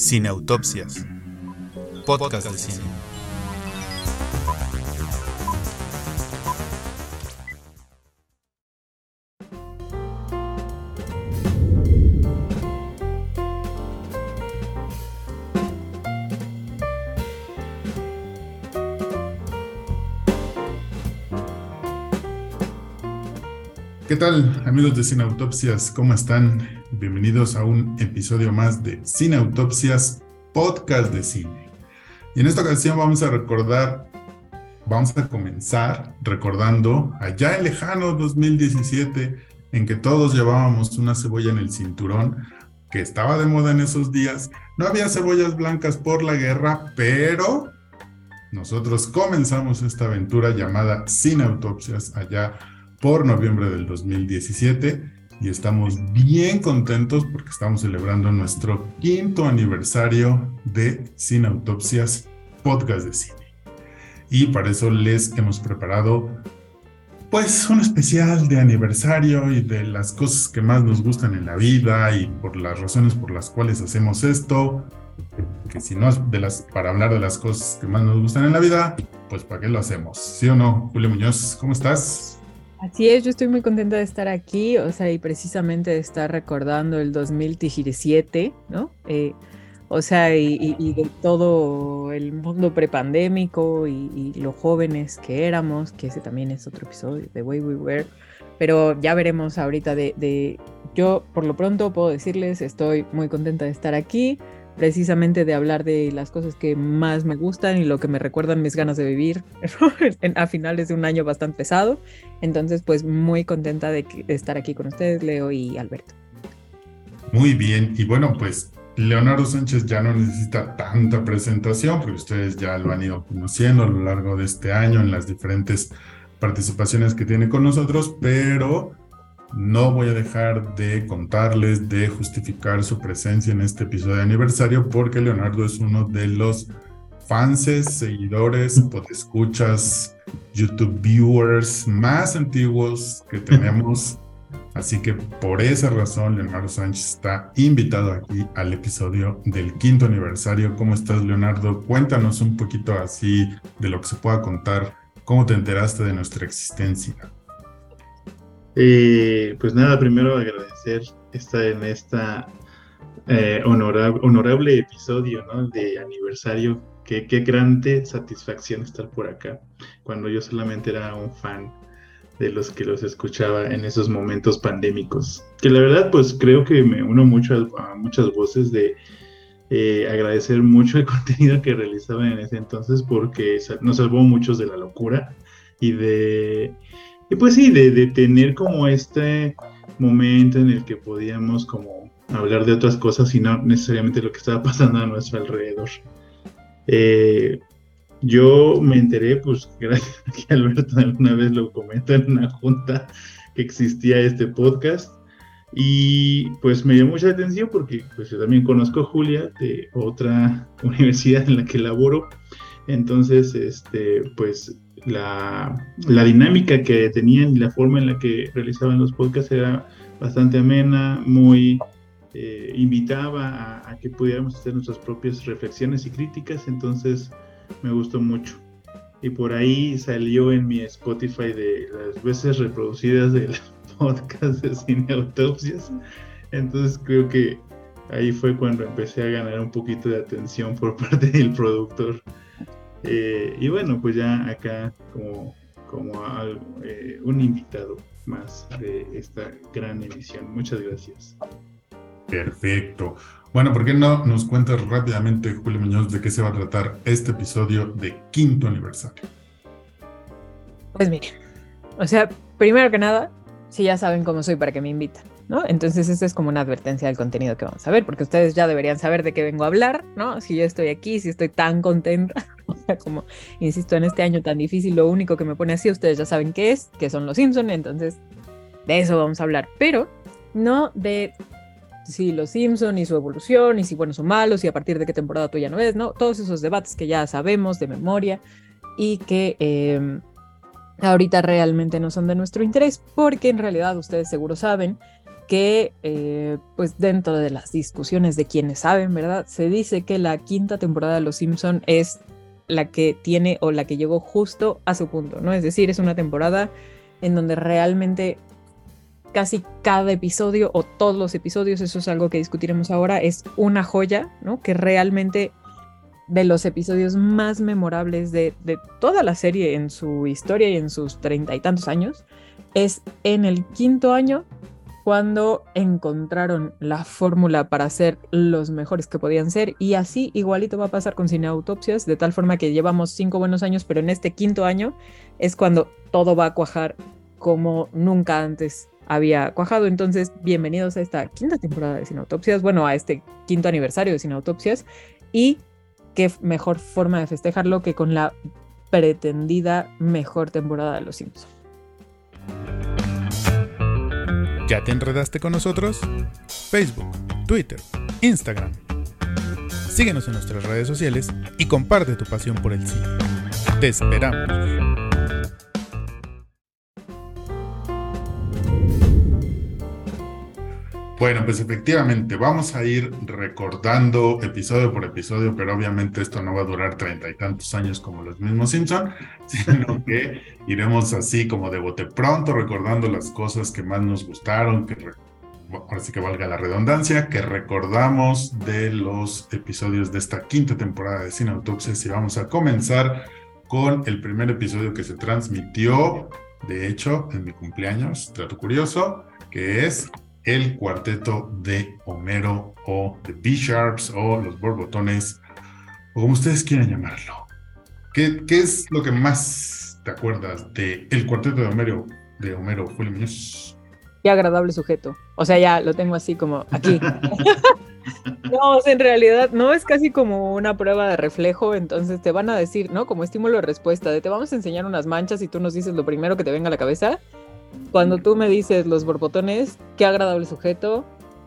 Sin Autopsias, podcast de cine. ¿Qué tal, amigos de Sin Autopsias? ¿Cómo están? Bienvenidos a un episodio más de Sin Autopsias, podcast de cine. Y en esta ocasión vamos a recordar, vamos a comenzar recordando allá en lejano 2017, en que todos llevábamos una cebolla en el cinturón, que estaba de moda en esos días. No había cebollas blancas por la guerra, pero nosotros comenzamos esta aventura llamada Sin Autopsias allá por noviembre del 2017 y estamos bien contentos porque estamos celebrando nuestro quinto aniversario de Sin Autopsias, podcast de cine. Y para eso les hemos preparado pues un especial de aniversario y de las cosas que más nos gustan en la vida y por las razones por las cuales hacemos esto. Que si no es de las, para hablar de las cosas que más nos gustan en la vida, pues ¿para qué lo hacemos? ¿Sí o no? Julio Muñoz, ¿cómo estás? Así es, yo estoy muy contenta de estar aquí, o sea, y precisamente de estar recordando el 2017, ¿no? Eh, o sea, y, de todo el mundo prepandémico y, y lo jóvenes que éramos, que ese también es otro episodio, de Way We Were, pero ya veremos ahorita de, de, yo por lo pronto puedo decirles, estoy muy contenta de estar aquí precisamente de hablar de las cosas que más me gustan y lo que me recuerdan mis ganas de vivir a finales de un año bastante pesado. Entonces, pues muy contenta de, estar aquí con ustedes, Leo y Alberto. Muy bien, y bueno, pues Leonardo Sánchez ya no necesita tanta presentación, porque ustedes ya lo han ido conociendo a lo largo de este año en las diferentes participaciones que tiene con nosotros, pero no voy a dejar de contarles, de justificar su presencia en este episodio de aniversario, porque Leonardo es uno de los fans, seguidores, escuchas, YouTube viewers más antiguos que tenemos. Así que por esa razón, Leonardo Sánchez está invitado aquí al episodio del quinto aniversario. ¿Cómo estás, Leonardo? Cuéntanos un poquito así de lo que se pueda contar. ¿Cómo te enteraste de nuestra existencia? Eh, pues nada, primero agradecer estar en esta eh, honorable, honorable, episodio ¿no? de aniversario. Qué, qué grande satisfacción estar por acá, cuando yo solamente era un fan de los que los escuchaba en esos momentos pandémicos. Que la verdad, pues creo que me uno mucho a, muchas voces de eh, agradecer mucho el contenido que realizaban en ese entonces porque nos salvó muchos de la locura y de y pues sí, de, tener como este momento en el que podíamos como hablar de otras cosas y no necesariamente lo que estaba pasando a nuestro alrededor. Eh, yo me enteré, pues gracias a que Alberto alguna vez lo comentó en una junta que existía este podcast y pues me llamó mucha atención porque pues yo también conozco a Julia de otra universidad en la que laboro. Entonces, este, pues la, dinámica que tenían y la forma en la que realizaban los podcasts era bastante amena, muy eh, invitaba a, que pudiéramos hacer nuestras propias reflexiones y críticas, entonces me gustó mucho. Y por ahí salió en mi Spotify de las veces reproducidas del podcast de Cine Autopsias. Entonces creo que ahí fue cuando empecé a ganar un poquito de atención por parte del productor eh, y bueno, pues ya acá como, como eh, un invitado más de esta gran emisión. Muchas gracias. Perfecto. Bueno, ¿por qué no nos cuentas rápidamente, Julio Muñoz, de qué se va a tratar este episodio de quinto aniversario? Pues miren, o sea, primero que nada, si ya saben cómo soy, para que me invitan. ¿no? Entonces, esta es como una advertencia del contenido que vamos a ver, porque ustedes ya deberían saber de qué vengo a hablar, ¿no? Si yo estoy aquí, si estoy tan contenta, o sea, como, insisto, en este año tan difícil, lo único que me pone así, ustedes ya saben qué es, que son los Simpsons, entonces, de eso vamos a hablar, pero no de si los Simpson y su evolución, y si buenos o malos, y a partir de qué temporada tú ya no ves, ¿no? Todos esos debates que ya sabemos de memoria y que... Em, ahorita realmente no son de nuestro interés, porque en realidad ustedes seguro saben que eh, pues dentro de las discusiones de quienes saben, ¿verdad? Se dice que la quinta temporada de Los Simpson es la que tiene o la que llegó justo a su punto, ¿no? Es decir, es una temporada en donde realmente casi cada episodio o todos los episodios, eso es algo que discutiremos ahora, es una joya, ¿no? Que realmente de los episodios más memorables de, de toda la serie en su historia y en sus treinta y tantos años, es en el quinto año cuando encontraron la fórmula para ser los mejores que podían ser y así igualito va a pasar con cineautopsias, de tal forma que llevamos cinco buenos años, pero en este quinto año es cuando todo va a cuajar como nunca antes había cuajado. Entonces, bienvenidos a esta quinta temporada de Cineautopsias, bueno, a este quinto aniversario de Cineautopsias y qué mejor forma de festejarlo que con la pretendida mejor temporada de Los Simpsons. ¿Ya te enredaste con nosotros? Facebook, Twitter, Instagram. Síguenos en nuestras redes sociales y comparte tu pasión por el cine. Te esperamos. Bueno, pues efectivamente, vamos a ir recordando episodio por episodio, pero obviamente esto no va a durar treinta y tantos años como los mismos Simpson, sino que iremos así como de bote pronto, recordando las cosas que más nos gustaron, que ahora sí que valga la redundancia, que recordamos de los episodios de esta quinta temporada de Cine Autopsias y vamos a comenzar con el primer episodio que se transmitió, de hecho, en mi cumpleaños, trato curioso, que es el cuarteto de Homero o de B-Sharps o los borbotones o como ustedes quieran llamarlo. ¿Qué, ¿Qué, es lo que más te acuerdas de el cuarteto de Homero, de Homero Julio? Qué agradable sujeto. O sea, ya lo tengo así como aquí. no, o en realidad no es casi como una prueba de reflejo, entonces te van a decir, ¿no? Como estímulo de respuesta, de te vamos a enseñar unas manchas y tú nos dices lo primero que te venga a la cabeza cuando tú me dices los borbotones, qué agradable sujeto,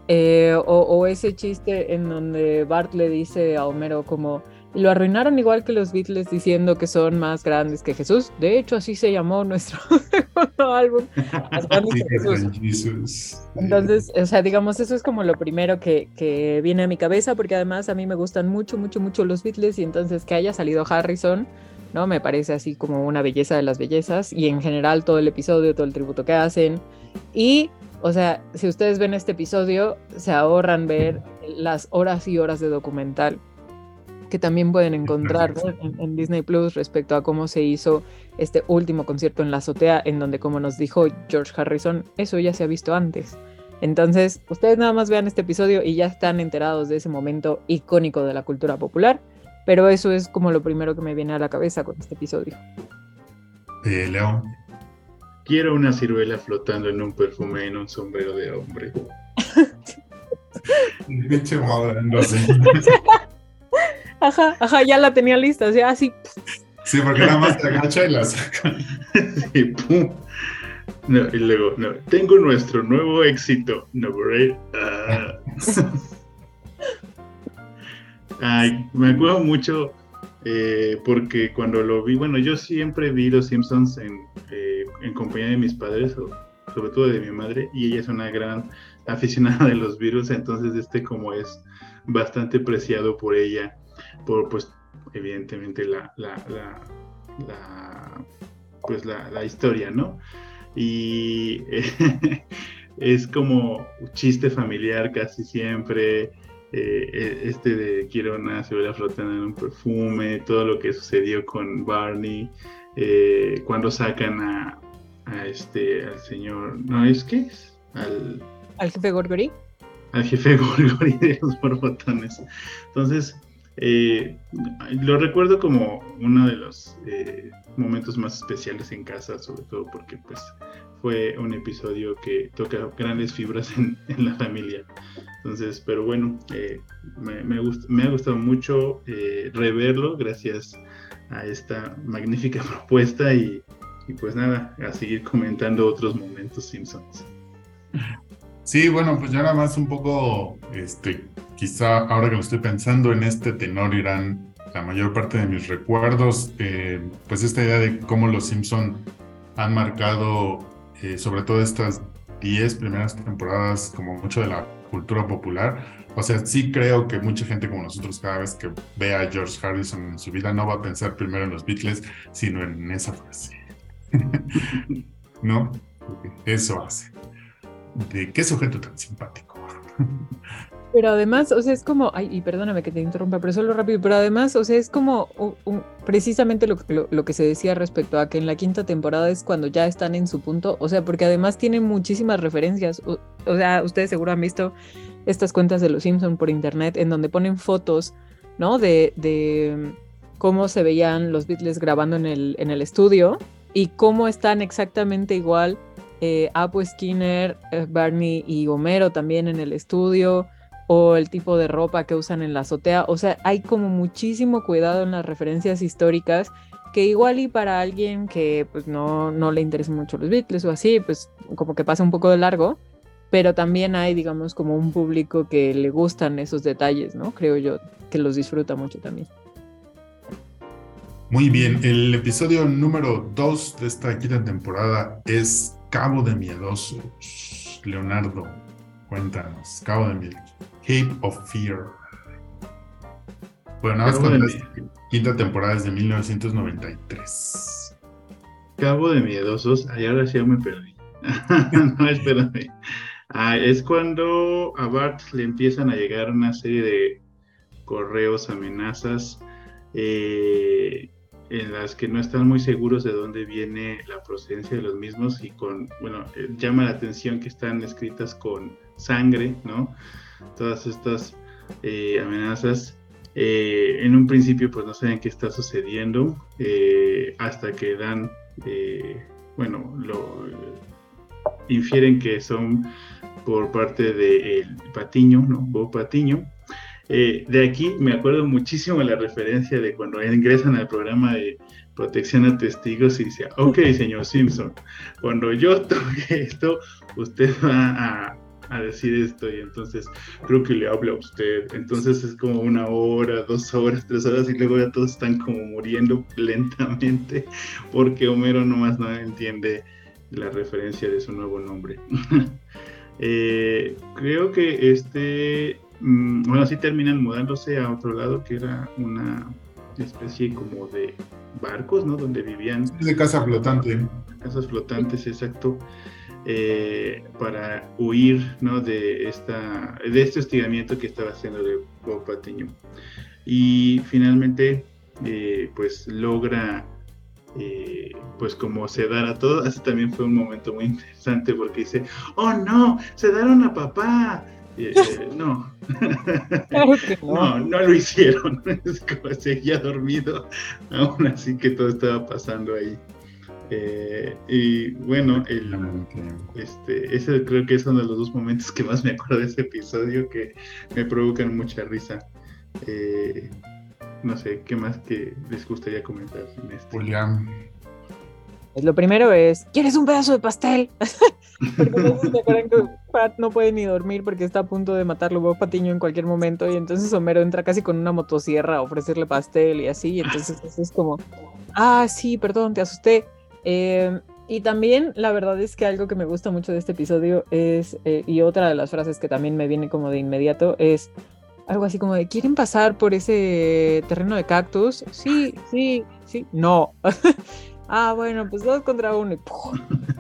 eh, o, o, ese chiste en donde Bart le dice a Homero como, lo arruinaron igual que los Beatles diciendo que son más grandes que Jesús. De hecho, así se llamó nuestro segundo álbum. Más grandes que Jesús. Entonces, o sea, digamos, eso es como lo primero que, que viene a mi cabeza, porque además a mí me gustan mucho, mucho, mucho los Beatles y entonces que haya salido Harrison ¿no? Me parece así como una belleza de las bellezas y en general todo el episodio, todo el tributo que hacen. Y, o sea, si ustedes ven este episodio, se ahorran ver las horas y horas de documental que también pueden encontrar en, en, Disney Plus respecto a cómo se hizo este último concierto en la azotea, en donde, como nos dijo George Harrison, eso ya se ha visto antes. Entonces, ustedes nada más vean este episodio y ya están enterados de ese momento icónico de la cultura popular. Pero eso es como lo primero que me viene a la cabeza con este episodio. Eh, León. Quiero una ciruela flotando en un perfume en un sombrero de hombre. Pinche no sé. Ajá, ajá, ya la tenía lista, o sea, así. Sí, porque nada más te agacha y la saca. Sí, pum. No, y luego, no, tengo nuestro nuevo éxito, no, uh, Ay, me acuerdo mucho eh, porque cuando lo vi, bueno, yo siempre vi Los Simpsons en, eh, en compañía de mis padres, sobre todo de mi madre, y ella es una gran aficionada de los virus, entonces este como es bastante preciado por ella, por pues evidentemente la, la, la, pues la, la, historia, ¿no? Y es como chiste familiar casi siempre, eh, este de quiero una cebolla flotando en un perfume, todo lo que sucedió con Barney, eh, cuando sacan a, a, este, al señor, ¿no es que Al, al jefe Gorgory. Al jefe Gorgory de los borbotones. Entonces, eh, lo recuerdo como uno de los eh, momentos más especiales en casa, sobre todo porque pues fue un episodio que toca grandes fibras en, la familia. Entonces, pero bueno, eh, me, ha gustado mucho eh, reverlo gracias a esta magnífica propuesta y, y, pues nada, a seguir comentando otros momentos Simpsons. Sí, bueno, pues ya nada más un poco, este, quizá ahora que lo estoy pensando en este tenor irán la mayor parte de mis recuerdos, eh, pues esta idea de cómo los Simpson han marcado sobre todo estas 10 primeras temporadas como mucho de la cultura popular. O sea, sí creo que mucha gente como nosotros cada vez que ve a George Harrison en su vida no va a pensar primero en los Beatles, sino en esa frase. ¿No? Eso hace. De qué sujeto tan simpático. Pero además, o sea, es como, ay, y perdóname que te interrumpa, pero solo rápido, pero además, o sea, es como precisamente lo, lo, que se decía respecto a que en la quinta temporada es cuando ya están en su punto, o sea, porque además tienen muchísimas referencias, o, sea, ustedes seguro han visto estas cuentas de los Simpson por internet en donde ponen fotos, ¿no? De, de cómo se veían los Beatles grabando en el, en el estudio y cómo están exactamente igual eh, Apu Skinner, eh, Barney y Homero también en el estudio o el tipo de ropa que usan en la azotea. O sea, hay como muchísimo cuidado en las referencias históricas que igual y para alguien que pues no, no le interesen mucho los Beatles o así, pues como que pasa un poco de largo, pero también hay, digamos, como un público que le gustan esos detalles, ¿no? Creo yo, que los disfruta mucho también. Muy bien, el episodio número 2 de esta quinta temporada es Cabo de Miedosos. Leonardo, cuéntanos, Cabo de Miedosos. Cape of Fear. Bueno, nada más con la quinta temporada es de 1993. Cabo de Miedosos, ahí ahora sí ya me perdí. no, espérame. Ah, es cuando a Bart le empiezan a llegar una serie de correos, amenazas, eh, en las que no están muy seguros de dónde viene la procedencia de los mismos y con, bueno, eh, llama la atención que están escritas con sangre, ¿no? Todas estas eh, amenazas. Eh, en un principio pues no saben qué está sucediendo eh, hasta que dan, bueno, infieren que son por parte de Patiño, ¿no? Bob Patiño. de aquí me acuerdo muchísimo la referencia de cuando ingresan al programa de protección a testigos y dice, ok, señor Simpson, cuando yo toque esto, usted va a, a decir esto y entonces creo que le habla a usted. Entonces es como una hora, dos horas, tres horas y luego ya todos están como muriendo lentamente porque Homero nomás no entiende la referencia de su nuevo nombre. Eh, creo que este, mm, bueno, así terminan mudándose a otro lado que era una especie como de barcos, ¿no? Donde vivían. De casa flotante. Casas flotantes, exacto. Eh, para huir ¿no? de, esta, de este hostigamiento que estaba haciendo de Bob Patiño. Y finalmente, eh, pues logra, eh, pues como sedar a todos. Así también fue un momento muy interesante porque dice, oh no, sedaron a papá. no. no. no, lo hicieron. seguía dormido, aún así que todo estaba pasando ahí. Eh, y bueno, el, este, ese creo que es uno de los dos momentos que más me acuerdo de ese episodio que me provocan mucha risa. Eh, no sé, ¿qué más que les gustaría comentar en este? Julián. Pues lo primero es, ¿quieres un pedazo de pastel? porque no se acuerdan que Pat no puede ni dormir porque está a punto de matarlo Bob Patiño en cualquier momento y entonces Homero entra casi con una motosierra a ofrecerle pastel y así, y entonces es como, ah, sí, perdón, te asusté. Eh, y también la verdad es que algo que me gusta mucho de este episodio es, eh, y otra de las frases que también me viene como de inmediato, es algo así como de, ¿quieren pasar por ese terreno de cactus? Sí, sí, sí, no. ah, bueno, pues dos contra uno.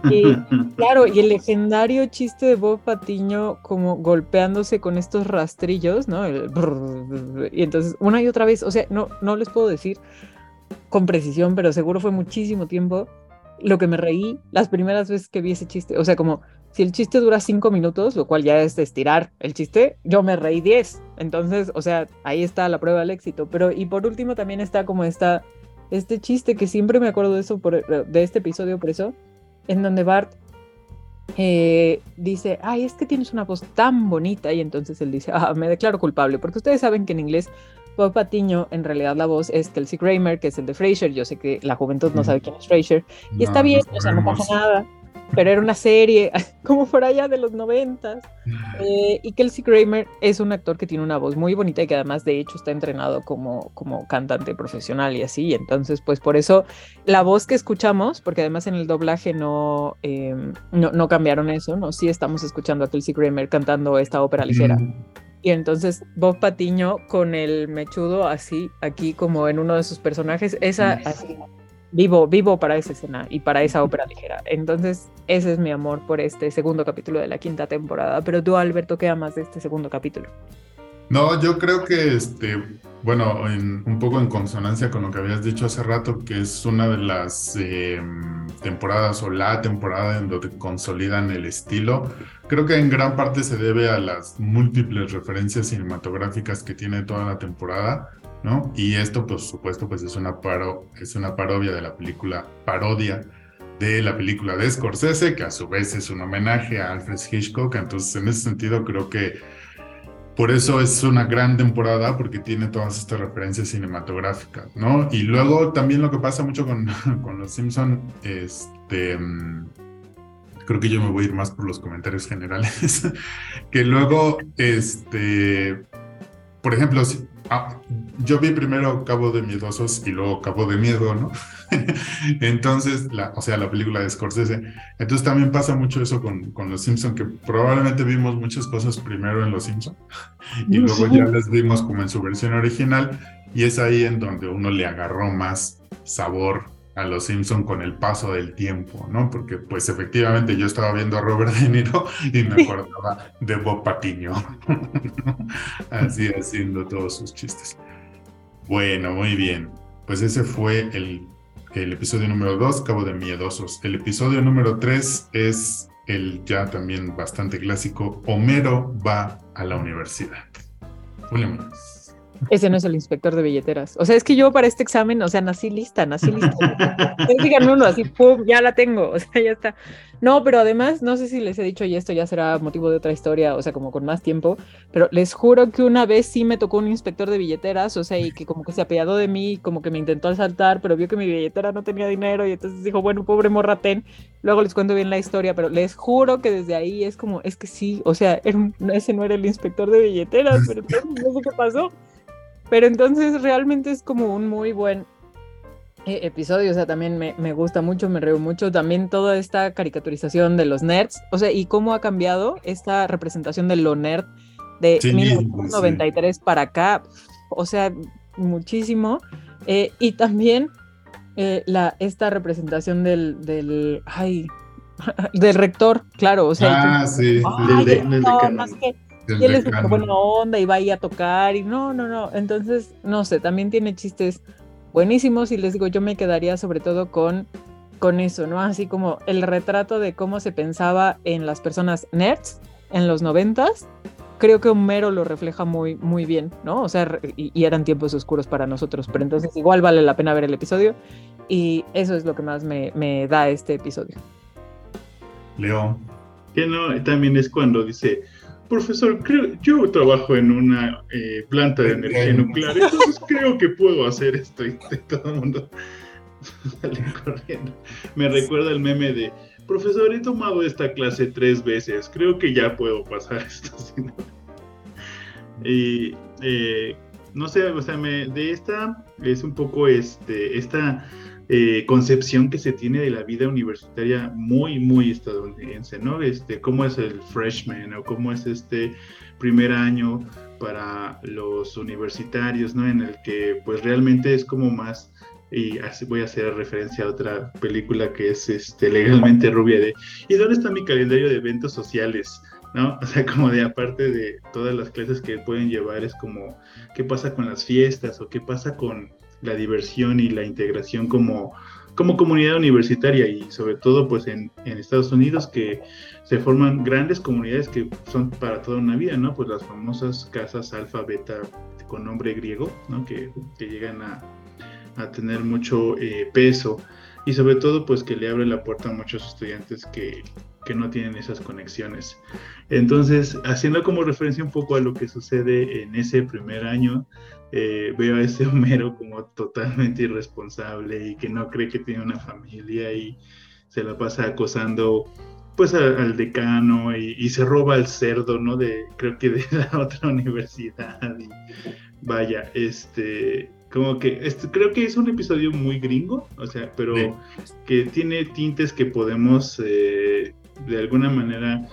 Y, claro, y el legendario chiste de Bob Patiño como golpeándose con estos rastrillos, ¿no? y entonces, una y otra vez, o sea, no, no les puedo decir con precisión, pero seguro fue muchísimo tiempo lo que me reí las primeras veces que vi ese chiste. O sea, como si el chiste dura cinco minutos, lo cual ya es estirar el chiste, yo me reí diez. Entonces, o sea, ahí está la prueba del éxito. Pero, y por último, también está como esta, este chiste que siempre me acuerdo de eso, de este episodio, por eso, en donde Bart eh, dice, ay, es que tienes una voz tan bonita. Y entonces él dice, ah, me declaro culpable, porque ustedes saben que en inglés Bob Patiño, en realidad la voz es Kelsey Kramer, que es el de Frasier. Yo sé que la juventud no sabe quién es Frasier. Y está bien, o sea, no pasa nada. pero era una serie, como fuera allá de los noventas. Eh, y Kelsey Kramer es un actor que tiene una voz muy bonita y que además de hecho está entrenado como, como cantante profesional y así. Entonces, pues por eso la voz que escuchamos, porque además en el doblaje no, em, no, no, cambiaron eso, ¿no? Sí estamos escuchando a Kelsey Kramer cantando esta ópera ligera. Y entonces Bob Patiño con el mechudo así, aquí como en uno de sus personajes, esa así vivo, vivo para esa escena y para esa ópera ligera. Entonces, ese es mi amor por este segundo capítulo de la quinta temporada. Pero tú, Alberto, ¿qué amas de este segundo capítulo? No, yo creo que, este, bueno, un poco en consonancia con lo que habías dicho hace rato, que es una de las em, temporadas o la temporada en donde consolidan el estilo. Creo que en gran parte se debe a las múltiples referencias cinematográficas que tiene toda la temporada ¿no? Y esto, por supuesto, pues es una, paro, es una parodia de la película, parodia de la película de Scorsese, que a su vez es un homenaje a Alfred Hitchcock. Entonces, en ese sentido, creo que por eso es una gran temporada, porque tiene todas estas referencias cinematográficas, ¿no? Y luego también lo que pasa mucho con, Los Simpson, este, creo que yo me voy a ir más por los comentarios generales, que luego, este, por ejemplo, Ah, yo vi primero Cabo de Miedosos y luego Cabo de Miedo, ¿no? Entonces, la, o sea, la película de Scorsese. Entonces también pasa mucho eso con, con Los Simpson, que probablemente vimos muchas cosas primero en Los Simpson y luego ya las vimos como en su versión original y es ahí en donde uno le agarró más sabor a los Simpson con el paso del tiempo, ¿no? Porque pues efectivamente yo estaba viendo a Robert De Niro y me acordaba de Bob Patiño, así haciendo todos sus chistes. Bueno, muy bien. Pues ese fue el, el episodio número 2, Cabo de Miedosos. El episodio número 3 es el ya también bastante clásico, Homero va a la universidad. Julián. Ese no es el inspector de billeteras. O sea, es que yo para este examen, o sea, nací lista, nací lista. Digan uno, así, pum, ya la tengo, o sea, ya está. No, pero además, no sé si les he dicho, y esto ya será motivo de otra historia, o sea, como con más tiempo, pero les juro que una vez sí me tocó un inspector de billeteras, o sea, y que como que se apiadó de mí, como que me intentó asaltar, pero vio que mi billetera no tenía dinero, y entonces dijo, bueno, pobre morratén. Luego les cuento bien la historia, pero les juro que desde ahí es como, es que sí, o sea, ese no era el inspector de billeteras, pero no sé qué pasó. Pero entonces realmente es como un muy buen eh, episodio, o sea, también me, me, gusta mucho, me río mucho, también toda esta caricaturización de los nerds, o sea, y cómo ha cambiado esta representación de lo nerd de 1993 para acá, o sea, muchísimo, eh, y también eh, la, esta representación del, del, ay, del rector, claro, o sea, ah, sí, del, y él es súper buena onda y va ahí a tocar y no, no, no. Entonces, no sé, también tiene chistes buenísimos y les digo, yo me quedaría sobre todo con, con eso, ¿no? Así como el retrato de cómo se pensaba en las personas nerds en los noventas. Creo que Homero lo refleja muy, muy bien, ¿no? O sea, y, eran tiempos oscuros para nosotros, pero entonces igual vale la pena ver el episodio y eso es lo que más me, me da este episodio. León. Que no, también es cuando dice, profesor, creo, yo trabajo en una eh, planta de energía nuclear, entonces creo que puedo hacer esto y todo el mundo sale corriendo. Me recuerda el meme de, profesor, he tomado esta clase tres veces, creo que ya puedo pasar esto. y eh, no sé, o sea, me, de esta es un poco este, esta eh, concepción que se tiene de la vida universitaria muy, muy estadounidense, ¿no? Este, cómo es el freshman o cómo es este primer año para los universitarios, ¿no? En el que pues realmente es como más y voy a hacer referencia a otra película que es este legalmente rubia de ¿y dónde está mi calendario de eventos sociales? ¿no? O sea, como de aparte de todas las clases que pueden llevar, es como qué pasa con las fiestas o qué pasa con la diversión y la integración como, como comunidad universitaria y sobre todo pues en, en, Estados Unidos que se forman grandes comunidades que son para toda una vida, ¿no? Pues las famosas casas alfa, beta con nombre griego, ¿no? Que, que llegan a, a, tener mucho eh, peso y sobre todo pues que le abre la puerta a muchos estudiantes que, que no tienen esas conexiones. Entonces, haciendo como referencia un poco a lo que sucede en ese primer año eh, veo a ese Homero como totalmente irresponsable y que no cree que tiene una familia y se la pasa acosando pues al decano y, se roba el cerdo, ¿no? De, creo que de la otra universidad. Y vaya, este, como que este, creo que es un episodio muy gringo, o sea, pero que tiene tintes que podemos eh, de alguna manera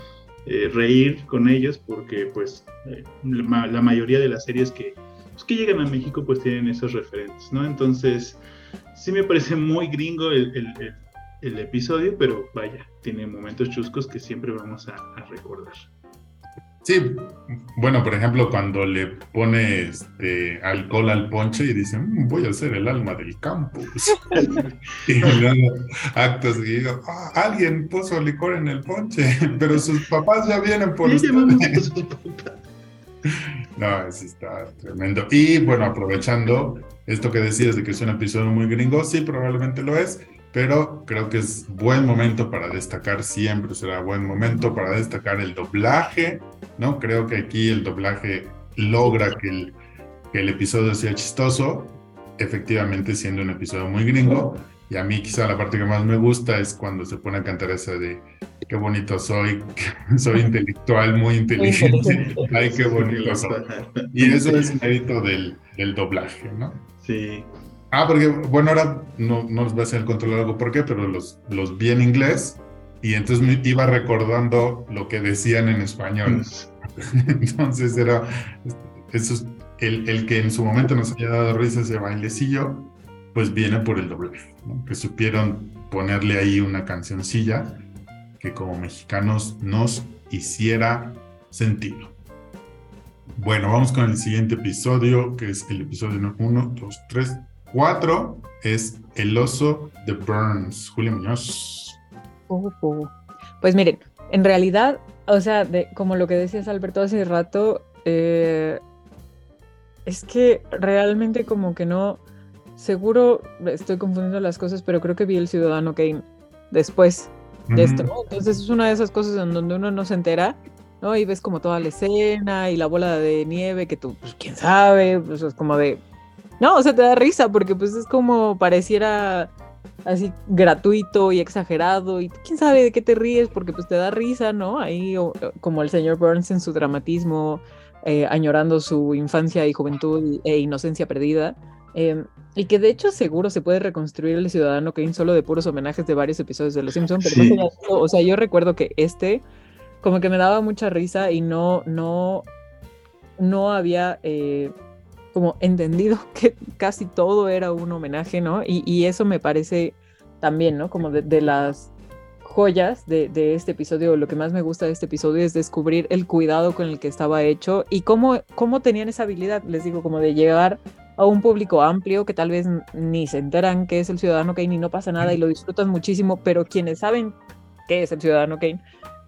eh, reír con ellos, porque pues eh, la, mayoría de las series que, pues, que llegan a México pues tienen esos referentes, ¿no? Entonces, sí me parece muy gringo el el episodio, pero vaya, tiene momentos chuscos que siempre vamos a, recordar. Sí, bueno, por ejemplo, cuando le pone este, alcohol al ponche y dice, mm, voy a ser el alma del campus. y luego actos y digo, ah, alguien puso licor en el ponche, pero sus papás ya vienen por ustedes. No, eso está tremendo. Y bueno, aprovechando esto que decías de que es un episodio muy gringo, sí, probablemente lo es, pero creo que es buen momento para destacar, siempre será buen momento para destacar el doblaje, ¿no? Creo que aquí el doblaje logra que el, que el episodio sea chistoso, efectivamente siendo un episodio muy gringo, y a mí quizá la parte que más me gusta es cuando se pone a cantar esa de qué bonito soy, soy intelectual, muy inteligente, ay, qué bonito soy. Y eso es mérito del, del doblaje, ¿no? Sí, Ah, porque, bueno, ahora no, no les voy a hacer el control algo por qué, pero los, los vi en inglés y entonces me iba recordando lo que decían en español. entonces era, eso el, el, que en su momento nos haya dado risa ese bailecillo, pues viene por el doblaje, que supieron ponerle ahí una cancioncilla que como mexicanos nos hiciera sentido. Bueno, vamos con el siguiente episodio, que es el episodio 1, 2, 3, Cuatro es El oso de Burns. Julio Muñoz. Pues miren, en realidad, o sea, de, como lo que decías Alberto hace rato, eh, es que realmente como que no, seguro estoy confundiendo las cosas, pero creo que vi el Ciudadano Kane después de esto, ¿no? Entonces es una de esas cosas en donde uno no se entera, ¿no? Y ves como toda la escena y la bola de nieve que tú, pues quién sabe, pues es como de, no, o sea, te da risa porque pues es como pareciera así gratuito y exagerado y quién sabe de qué te ríes porque pues te da risa, ¿no? Ahí como el señor Burns en su dramatismo, eh, añorando su infancia y juventud e inocencia perdida. Em, y que de hecho seguro se puede reconstruir el Ciudadano Kane solo de puros homenajes de varios episodios de Los Simpsons, pero o sea, yo recuerdo que este como que me daba mucha risa y no, no, no había... Eh, como entendido que casi todo era un homenaje, ¿no? Y, eso me parece también, ¿no? Como de, las joyas de, este episodio, lo que más me gusta de este episodio es descubrir el cuidado con el que estaba hecho y cómo, cómo tenían esa habilidad, les digo, como de llegar a un público amplio que tal vez ni se enteran que es el Ciudadano Kane y no pasa nada y lo disfrutan muchísimo, pero quienes saben qué es el Ciudadano Kane,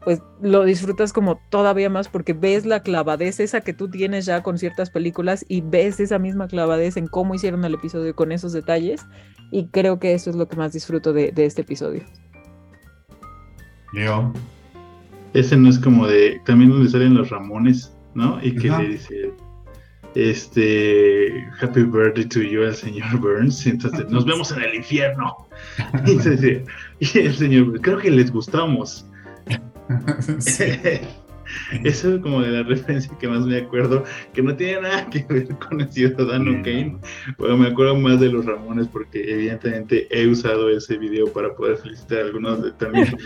pues lo disfrutas como todavía más porque ves la clavadez esa que tú tienes ya con ciertas películas y ves esa misma clavadez en cómo hicieron el episodio con esos detalles y creo que eso es lo que más disfruto de, este episodio. Leo. Ese no es como de, también donde salen los Ramones, ¿no? Y que le dice, este, Happy Birthday to you al señor Burns, entonces nos vemos en el infierno. y, el señor, creo que les gustamos. Eso es como de la referencia que más me acuerdo, que no tiene nada que ver con el ciudadano Kane. Bueno, me acuerdo más de los Ramones porque evidentemente he usado ese video para poder felicitar a algunos de también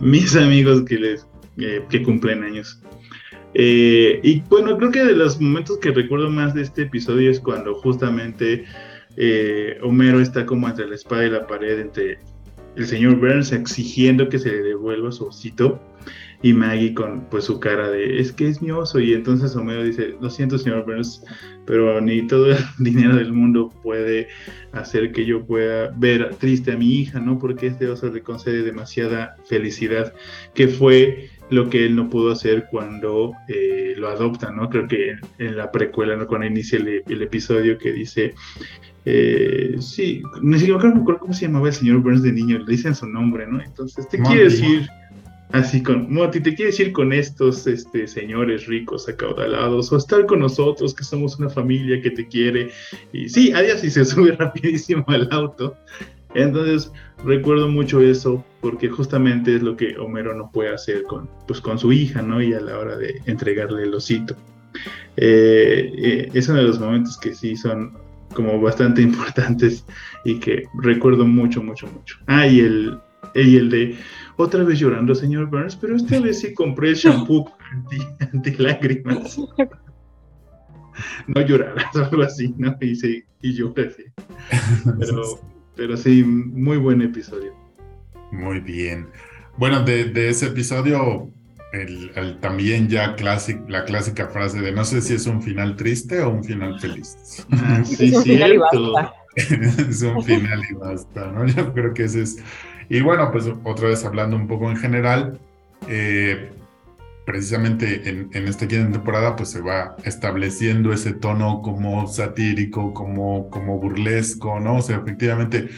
mis amigos que les eh, que cumplen años. Eh, y bueno, creo que de los momentos que recuerdo más de este episodio es cuando justamente eh, Homero está como entre la espada y la pared entre el señor Burns exigiendo que se le devuelva su osito y Maggie con pues su cara de es que es mi oso y entonces Homero dice lo siento señor Burns pero ni todo el dinero del mundo puede hacer que yo pueda ver triste a mi hija no porque este oso le concede demasiada felicidad que fue lo que él no pudo hacer cuando eh, lo adopta, ¿no? Creo que en la precuela, ¿no? cuando inicia el, episodio que dice, eh, sí, ni siquiera me acuerdo cómo se llamaba el señor Burns de niño, le dicen su nombre, ¿no? Entonces, te quiere decir, así con, Moti, te quiere decir con estos este, señores ricos acaudalados, o estar con nosotros, que somos una familia que te quiere, y sí, adiós, y se sube rapidísimo al auto. Entonces, recuerdo mucho eso porque justamente es lo que Homero no puede hacer con, pues, con su hija, ¿no? Y a la hora de entregarle el osito. Eh, eh, es uno de los momentos que sí son como bastante importantes y que recuerdo mucho, mucho, mucho. Ah, y el, y el de otra vez llorando, señor Burns, pero esta vez sí compré el shampoo anti, anti lágrimas. no llorarás, algo así, ¿no? Y, sí, y llora así. Pero, pero sí, muy buen episodio. Muy bien. Bueno, de, de ese episodio, el, el, también ya clásic, la clásica frase de no sé si es un final triste o un final feliz. Ah, sí, es un final y basta. es un final y basta, ¿no? Yo creo que ese es. Y bueno, pues otra vez hablando un poco en general, eh, precisamente en, esta quinta temporada, pues se va estableciendo ese tono como satírico, como, como burlesco, ¿no? O sea, efectivamente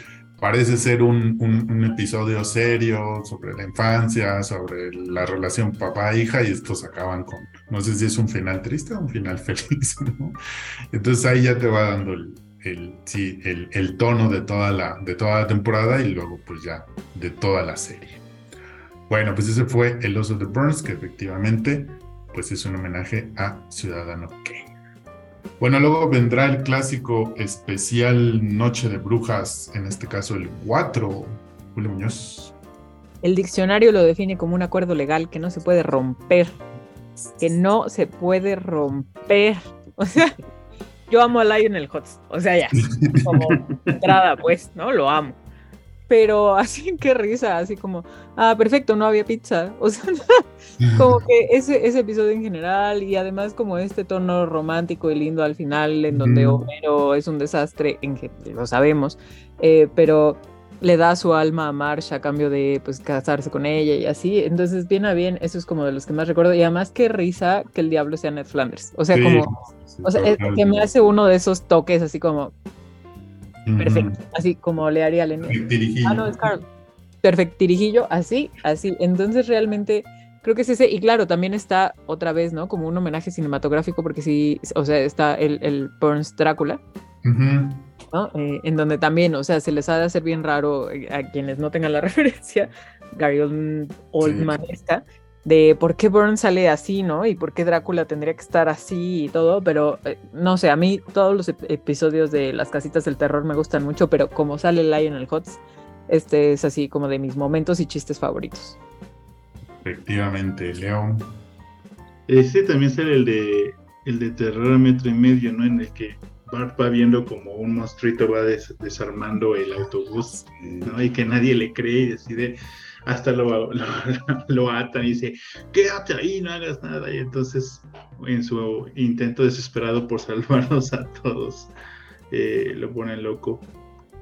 parece ser un, un, episodio serio sobre la infancia, sobre la relación papá-hija, y estos acaban con, no sé si es un final triste o un final feliz, ¿no? Entonces ahí ya te va dando el, el, el, tono de toda, la, de toda la temporada y luego pues ya de toda la serie. Bueno, pues ese fue El oso de Burns, que efectivamente pues es un homenaje a Ciudadano Kane. Bueno, luego vendrá el clásico especial Noche de Brujas, en este caso el 4, Julio Muñoz. El diccionario lo define como un acuerdo legal que no se puede romper, que no se puede romper. O sea, yo amo a Lionel Hutz, o sea, ya, como entrada, pues, ¿no? Lo amo. Pero así, qué risa, así como, ah, perfecto, no había pizza. O sea, como que ese, ese episodio en general y además como este tono romántico y lindo al final, en donde Homero es un desastre, en que lo sabemos, eh, pero le da su alma a Marsh a cambio de pues casarse con ella y así. Entonces, bien a bien, eso es como de los que más recuerdo. Y además, qué risa que el diablo sea Ned Flanders. O sea, sí, como, sí, o sea, es, que me hace uno de esos toques así como perfecto, así como le haría a Lenny. Ah, no, es Carl. Perfecto, dirigillo, así, así. Entonces, realmente creo que es ese, y claro, también está otra vez, ¿no? Como un homenaje cinematográfico, porque sí, o sea, está el, el Burns Drácula. Uh -huh. ¿no? Eh, en donde también, o sea, se les ha de hacer bien raro eh, a quienes no tengan la referencia, Gary Oldmanesca, sí. De por qué Burns sale así, ¿no? Y por qué Drácula tendría que estar así y todo, pero eh, no sé, a mí todos los ep episodios de las casitas del terror me gustan mucho, pero como sale Lionel Hutz, este es así como de mis momentos y chistes favoritos. Efectivamente, León. Este también sale el de el de terror a metro y medio, ¿no? En el que Bart va viendo como un monstruito va des desarmando el autobús, ¿no? Y que nadie le cree y decide, hasta lo, lo, lo, atan y dice, quédate ahí, no hagas nada. Y entonces, en su intento desesperado por salvarnos a todos, eh, lo ponen loco.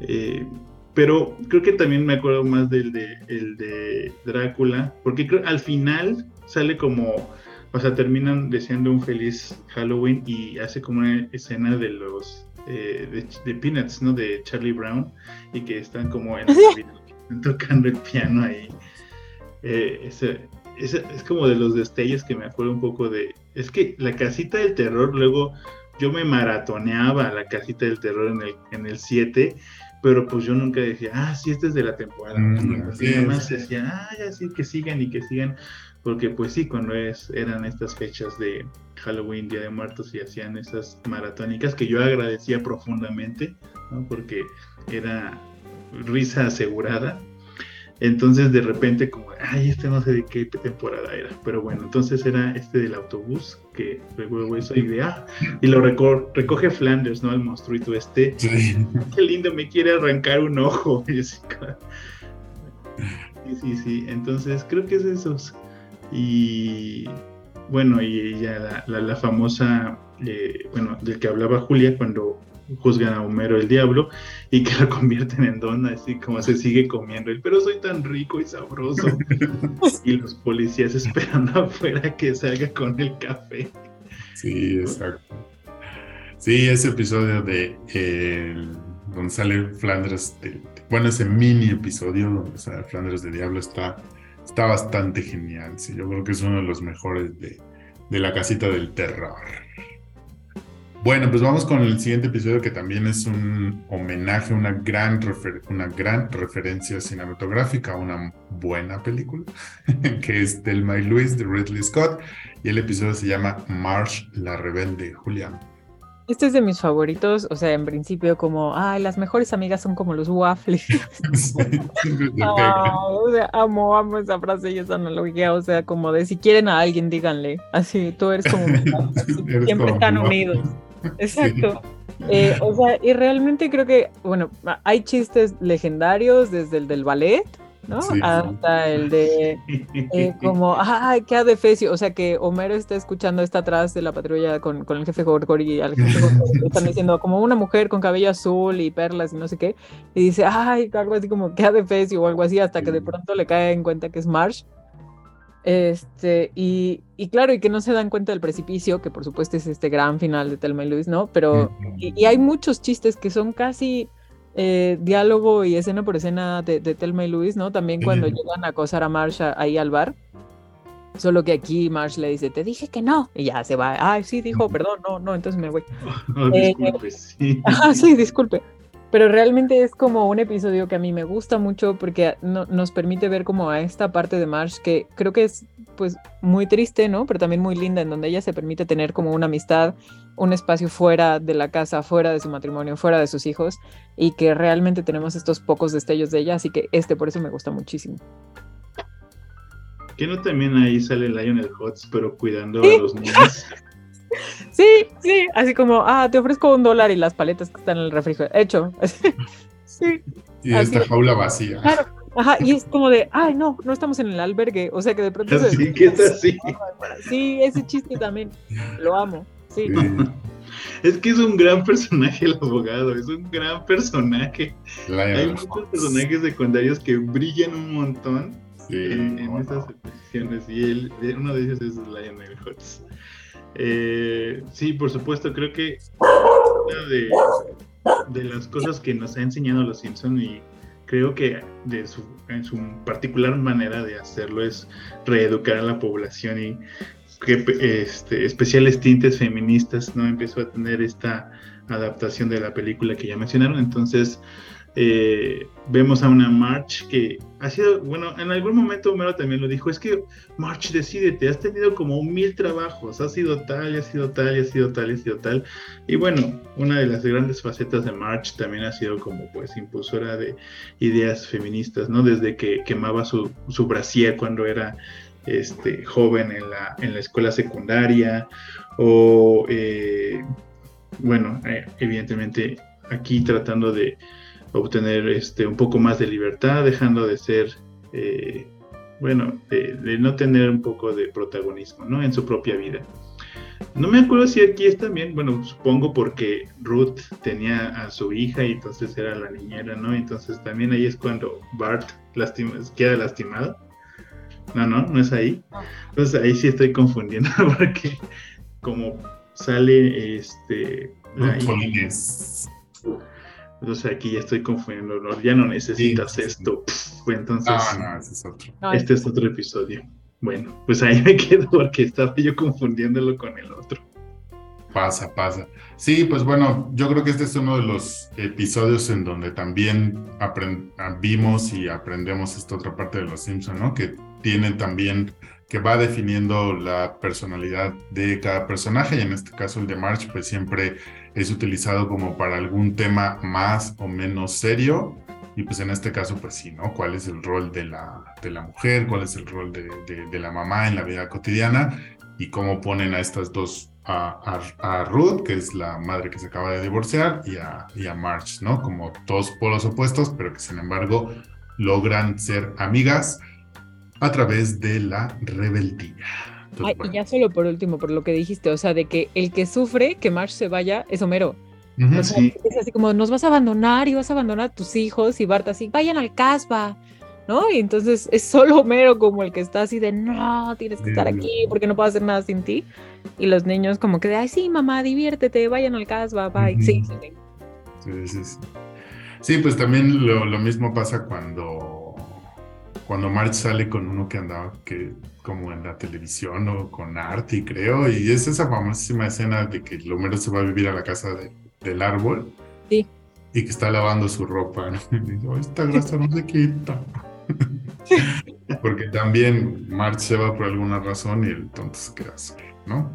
Eh, pero creo que también me acuerdo más del de, el de Drácula, porque creo, al final sale como o sea, terminan deseando un feliz Halloween y hace como una escena de los eh, de, de, Peanuts, ¿no? De Charlie Brown y que están como en el, tocando el piano ahí. Eh, ese, ese, es como de los destellos que me acuerdo un poco de. Es que la casita del terror, luego yo me maratoneaba la casita del terror en el, en el 7 pero pues yo nunca decía, ah, sí, este es de la temporada. Mm, y además decía, ah, ya sí, que sigan y que sigan porque pues sí, cuando es, eran estas fechas de Halloween, Día de Muertos y hacían esas maratónicas que yo agradecía profundamente, ¿no? porque era risa asegurada. Entonces de repente como, ay, este no sé de qué temporada era, pero bueno, entonces era este del autobús que luego eso y de, ah, y lo reco recoge Flanders, ¿no? El monstruito este. Sí. Qué lindo, me quiere arrancar un ojo. sí, sí, sí, entonces creo que es eso y bueno, y ya la, la, la famosa, eh, bueno, del que hablaba Julia cuando juzgan a Homero el diablo y que lo convierten en dona, así como se sigue comiendo él, pero soy tan rico y sabroso. y los policías esperando afuera que salga con el café. Sí, exacto. Sí, ese episodio de eh, donde sale Flanders, de, bueno, ese mini episodio donde sale Flanders de Diablo está está bastante genial. Sí, yo creo que es uno de los mejores de, de la casita del terror. Bueno, pues vamos con el siguiente episodio que también es un homenaje, una gran, una gran referencia cinematográfica una buena película, que es Thelma y Luis de Ridley Scott, y el episodio se llama Marsh, la rebelde, Julián. Este es de mis favoritos, o sea, en principio como, ay, las mejores amigas son como los waffles. o sea, amo, amo esa frase y esa analogía, o sea, como de si quieren a alguien, díganle, así, tú eres como, siempre están unidos. Exacto. Eh, o sea, y realmente creo que, bueno, hay chistes legendarios desde el del ballet, ¿no? Hasta el de eh, como, ay, qué adefesio, o sea que Homero está escuchando, está atrás de la patrulla con, con el jefe Gorgor y al jefe están diciendo como una mujer con cabello azul y perlas y no sé qué, y dice, ay, algo así como, qué adefesio o algo así, hasta que de pronto le cae en cuenta que es Marsh. Este, y, y, claro, y que no se dan cuenta del precipicio, que por supuesto es este gran final de Telma y Luis, ¿no? Pero, y, hay muchos chistes que son casi eh, diálogo y escena por escena de, de, Telma y Luis, ¿no? También cuando llegan a acosar a Marsh ahí al bar. Solo que aquí Marsh le dice, te dije que no. Y ya se va. Ay, sí, dijo, perdón, no, no, entonces me voy. Eh, disculpe, sí. sí, disculpe pero realmente es como un episodio que a mí me gusta mucho porque nos permite ver como a esta parte de Marsh que creo que es pues muy triste, ¿no? Pero también muy linda, en donde ella se permite tener como una amistad, un espacio fuera de la casa, fuera de su matrimonio, fuera de sus hijos, y que realmente tenemos estos pocos destellos de ella, así que este por eso me gusta muchísimo. ¿Qué no también ahí sale Lionel Hutz, pero cuidando a los niños? Sí, sí, así como, ah, te ofrezco un dólar y las paletas que están en el refrigerador. Hecho. sí. Y esta jaula vacía. Claro. Ajá, y es como de, ay, no, no estamos en el albergue. O sea que de pronto. Sí, que es así. Sí, ese chiste también. Lo amo. Sí. Es que es un gran personaje el abogado, es un gran personaje. Hay muchos personajes secundarios que brillan un montón en, estas posiciones y él, uno de ellos es Lionel Hutz. Eh, sí, por supuesto, creo que una de, las cosas que nos ha enseñado Los Simpson y creo que de su, en su particular manera de hacerlo es reeducar a la población y que este, especiales tintes feministas no empezó a tener esta adaptación de la película que ya mencionaron. Entonces, eh, vemos a una March que ha sido, bueno, en algún momento Homero también lo dijo, es que March, decídete, has tenido como mil trabajos, ha sido tal, y ha sido tal, y ha sido tal, y ha sido tal. Y bueno, una de las grandes facetas de March también ha sido como pues impulsora de ideas feministas, ¿no? Desde que quemaba su, su brasier cuando era este, joven en la, en la escuela secundaria, o eh, bueno, eh, evidentemente aquí tratando de obtener este, un poco más de libertad, dejando de ser, eh, bueno, de, no tener un poco de protagonismo ¿no? en su propia vida. No me acuerdo si aquí es también, bueno, supongo porque Ruth tenía a su hija y entonces era la niñera, ¿no? Entonces también ahí es cuando Bart queda lastimado. No, no, no es ahí. Entonces ahí sí estoy confundiendo porque como sale este... Entonces aquí ya estoy confundiendo, ya no necesitas esto. entonces, no, ese es otro. Este es otro episodio. Bueno, pues ahí me quedo porque estaba yo confundiéndolo con el otro. Pasa, pasa. Sí, pues bueno, yo creo que este es uno de los episodios en donde también vimos y aprendemos esta otra parte de los Simpsons, ¿no? Que tienen también, que va definiendo la personalidad de cada personaje y en este caso el de March, pues siempre es utilizado como para algún tema más o menos serio. Y pues en este caso, pues sí, ¿no? ¿Cuál es el rol de la, de la mujer? ¿Cuál es el rol de, de, la mamá en la vida cotidiana? Y cómo ponen a estas dos, a, a, Ruth, que es la madre que se acaba de divorciar, y a, y a March, ¿no? Como dos polos opuestos, pero que sin embargo logran ser amigas a través de la rebeldía y ya solo por último, por lo que dijiste, o sea, de que el que sufre que Marsh se vaya es Homero. Es así como, nos vas a abandonar y vas a abandonar a tus hijos y Bart así, vayan al casba, ¿no? Y entonces es solo Homero como el que está así de, no, tienes que estar aquí porque no puedo hacer nada sin ti. Y los niños como que de, ay, sí, mamá, diviértete, vayan al casba, bye. sí, sí, sí, sí. Sí, pues también lo, lo mismo pasa cuando cuando Marge sale con uno que andaba que como en la televisión o con Artie, creo, y es esa famosísima escena de que Homero se va a vivir a la casa del árbol. Sí. Y que está lavando su ropa, ¿no? Y dice, esta grasa no se quita. Porque también Marge se va por alguna razón y el tonto se queda solo, ¿no?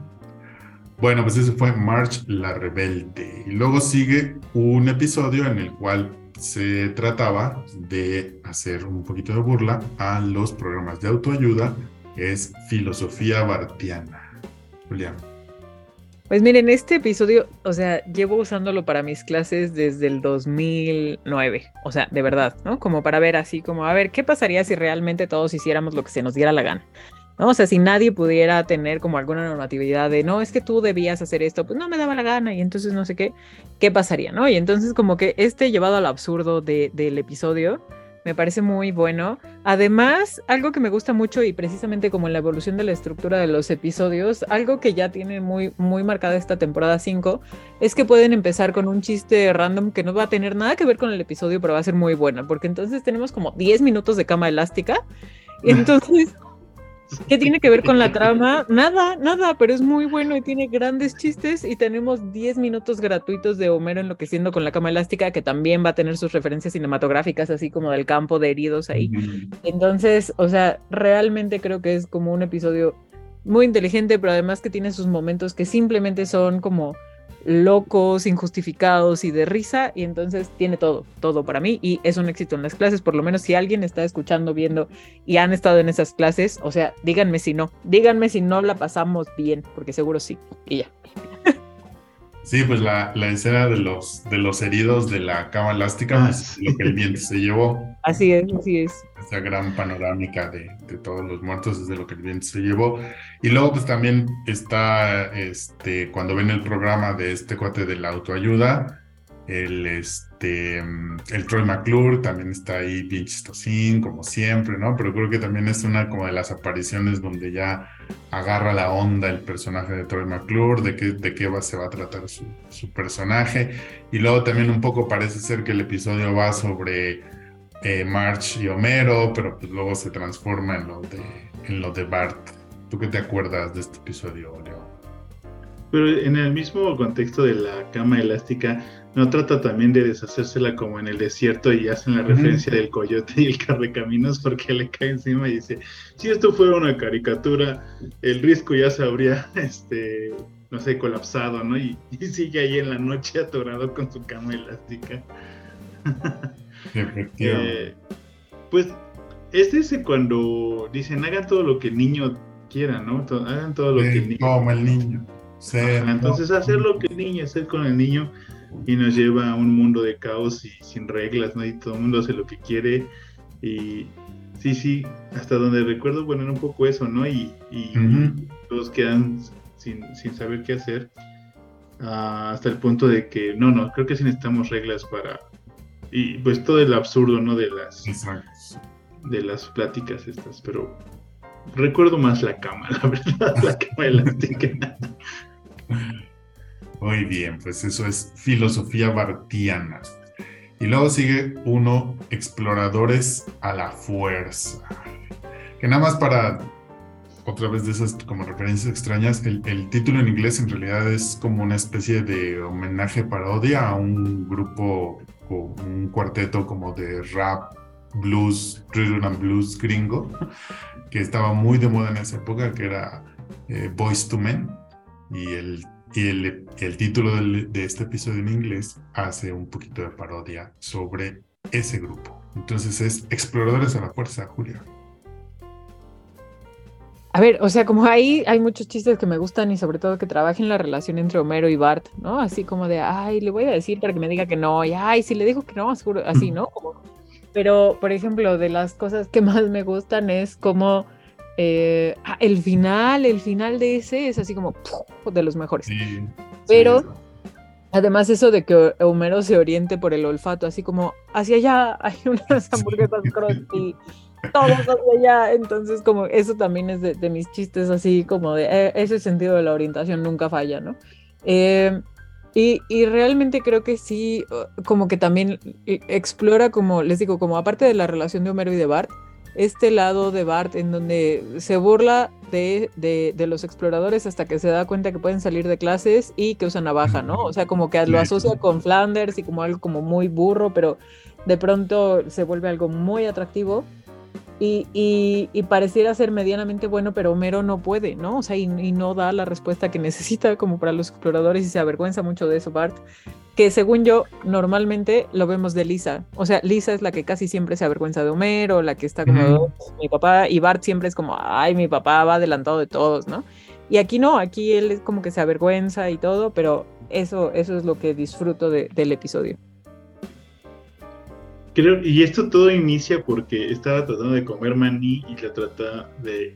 Bueno, pues eso fue March la Rebelde. Y luego sigue un episodio en el cual se trataba de hacer un poquito de burla a los programas de autoayuda, es filosofía bartiana. Julián. Pues miren, este episodio, o sea, llevo usándolo para mis clases desde el 2009, o sea, de verdad, ¿no? Como para ver así, como a ver, ¿qué pasaría si realmente todos hiciéramos lo que se nos diera la gana? ¿no? O sea, si nadie pudiera tener como alguna normatividad de, no, es que tú debías hacer esto, pues no me daba la gana y entonces no sé qué, ¿qué pasaría, no? Y entonces como que este llevado al absurdo de, del episodio me parece muy bueno. Además, algo que me gusta mucho y precisamente como en la evolución de la estructura de los episodios, algo que ya tiene muy, muy marcada esta temporada 5, es que pueden empezar con un chiste random que no va a tener nada que ver con el episodio, pero va a ser muy bueno, porque entonces tenemos como 10 minutos de cama elástica. Y entonces ¿Qué tiene que ver con la trama? Nada, nada, pero es muy bueno y tiene grandes chistes y tenemos 10 minutos gratuitos de Homero enloqueciendo con la cama elástica que también va a tener sus referencias cinematográficas así como del campo de heridos ahí. Entonces, o sea, realmente creo que es como un episodio muy inteligente, pero además que tiene sus momentos que simplemente son como locos, injustificados y de risa, y entonces tiene todo, todo para mí, y es un éxito en las clases, por lo menos si alguien está escuchando, viendo y han estado en esas clases, o sea, díganme si no, díganme si no la pasamos bien, porque seguro sí, y ya. Sí, pues la, la escena de los, de los heridos de la cama elástica, pues, lo que el viento se llevó. Así es, así es. Esa gran panorámica de, de, todos los muertos es de lo que el viento se llevó. Y luego pues también está, este, cuando ven el programa de este cuate de la autoayuda, el, este, el Troy McClure también está ahí bien chistosín, como siempre, ¿no? Pero creo que también es una como de las apariciones donde ya agarra la onda el personaje de Troy McClure, de qué, de qué va, se va a tratar su, su, personaje. Y luego también un poco parece ser que el episodio va sobre eh, March y Homero, pero pues luego se transforma en lo de, en lo de Bart. ¿Tú qué te acuerdas de este episodio, Leo? Pero en el mismo contexto de la cama elástica, no trata también de deshacérsela como en el desierto y hacen la referencia del coyote y el carrecaminos porque le cae encima y dice, si esto fuera una caricatura, el risco ya se habría, este, no sé, colapsado, ¿no? Y, y sigue ahí en la noche atorado con su cama elástica. eh, pues es ese cuando dicen, hagan todo lo que el niño quiera, ¿no? Hagan todo lo sí, que el niño... Como el niño. Sí, Ajá, entonces hacer lo que el niño, hacer con el niño y nos lleva a un mundo de caos y sin reglas, ¿no? Y todo el mundo hace lo que quiere y sí, sí, hasta donde recuerdo, bueno, era un poco eso, ¿no? Y, y uh -huh. todos quedan sin, sin, saber qué hacer uh, hasta el punto de que, no, no, creo que sí necesitamos reglas para... Y pues todo el absurdo, ¿no? De las, Exacto. de las pláticas estas, pero recuerdo más la cama, la verdad, la cama elástica. Muy bien, pues eso es filosofía bartiana. Y luego sigue uno, exploradores a la fuerza. Que nada más para, otra vez de esas como referencias extrañas, el, título en inglés en realidad es como una especie de homenaje parodia a un grupo o un cuarteto como de rap, blues, rhythm and blues gringo, que estaba muy de moda en esa época, que era eh, Boys to Men. Y el y el, el título del, de este episodio en inglés hace un poquito de parodia sobre ese grupo. Entonces es Exploradores a la Fuerza, Julia. A ver, o sea, como ahí hay muchos chistes que me gustan y sobre todo que trabajen la relación entre Homero y Bart, ¿no? Así como de, ay, le voy a decir para que me diga que no, y ay, si le digo que no, seguro, así, ¿no? Como, pero, por ejemplo, de las cosas que más me gustan es como eh, el final, el final de ese es así como ¡puf! de los mejores. Sí, Pero sí, además eso de que Homero se oriente por el olfato, así como hacia allá hay unas hamburguesas crusty, todos hacia allá. Entonces como eso también es de, de mis chistes así como de eh, ese sentido de la orientación nunca falla, ¿no? Eh, y, y, realmente creo que sí, como que también explora como, les digo, como aparte de la relación de Homero y de Bart, este lado de Bart en donde se burla de, de, los exploradores hasta que se da cuenta que pueden salir de clases y que usan navaja, ¿no? O sea, como que lo asocia con Flanders y como algo como muy burro, pero de pronto se vuelve algo muy atractivo. Y, y, pareciera ser medianamente bueno, pero Homero no puede, ¿no? O sea, y, y, no da la respuesta que necesita como para los exploradores y se avergüenza mucho de eso, Bart que según yo, normalmente lo vemos de Lisa. O sea, Lisa es la que casi siempre se avergüenza de Homero, la que está como, mi papá, y Bart siempre es como, ay, mi papá va adelantado de todos, ¿no? Y aquí no, aquí él es como que se avergüenza y todo, pero eso, eso es lo que disfruto del episodio. Creo, y esto todo inicia porque estaba tratando de comer maní y le trata de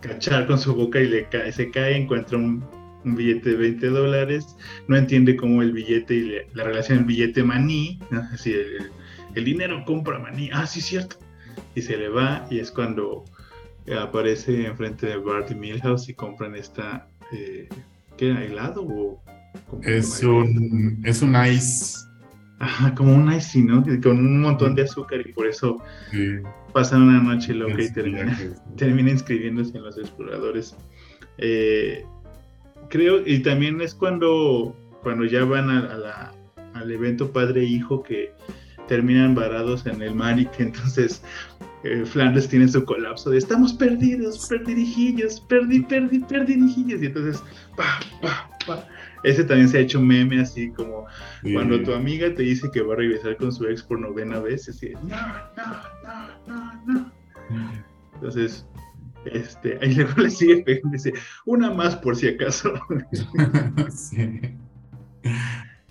cachar con su boca y le cae, se cae, encuentra un un billete de 20 dólares, no entiende cómo el billete y la relación del billete maní, así el, dinero compra maní, ah, sí, cierto, y se le va y es cuando aparece enfrente de Bart y Milhouse y compran esta, eh, ¿qué era? ¿Helado o...? Es un, es un ice. Ajá, como un ice, ¿no? Con un montón de azúcar y por eso pasan una noche loca y termina, termina inscribiéndose en los exploradores. Eh, creo, y también es cuando, cuando ya van a, al evento padre-hijo que terminan varados en el mar y que entonces eh, Flanders tiene su colapso de estamos perdidos, perdidijillos, perdi, perdi, perdidijillos, y entonces, pa, pa, pa. Ese también se ha hecho meme así como cuando tu amiga te dice que va a regresar con su ex por novena vez, así, no, no, no, no, no. Entonces, este, ahí luego le sigue pegando dice, una más por si acaso. sí.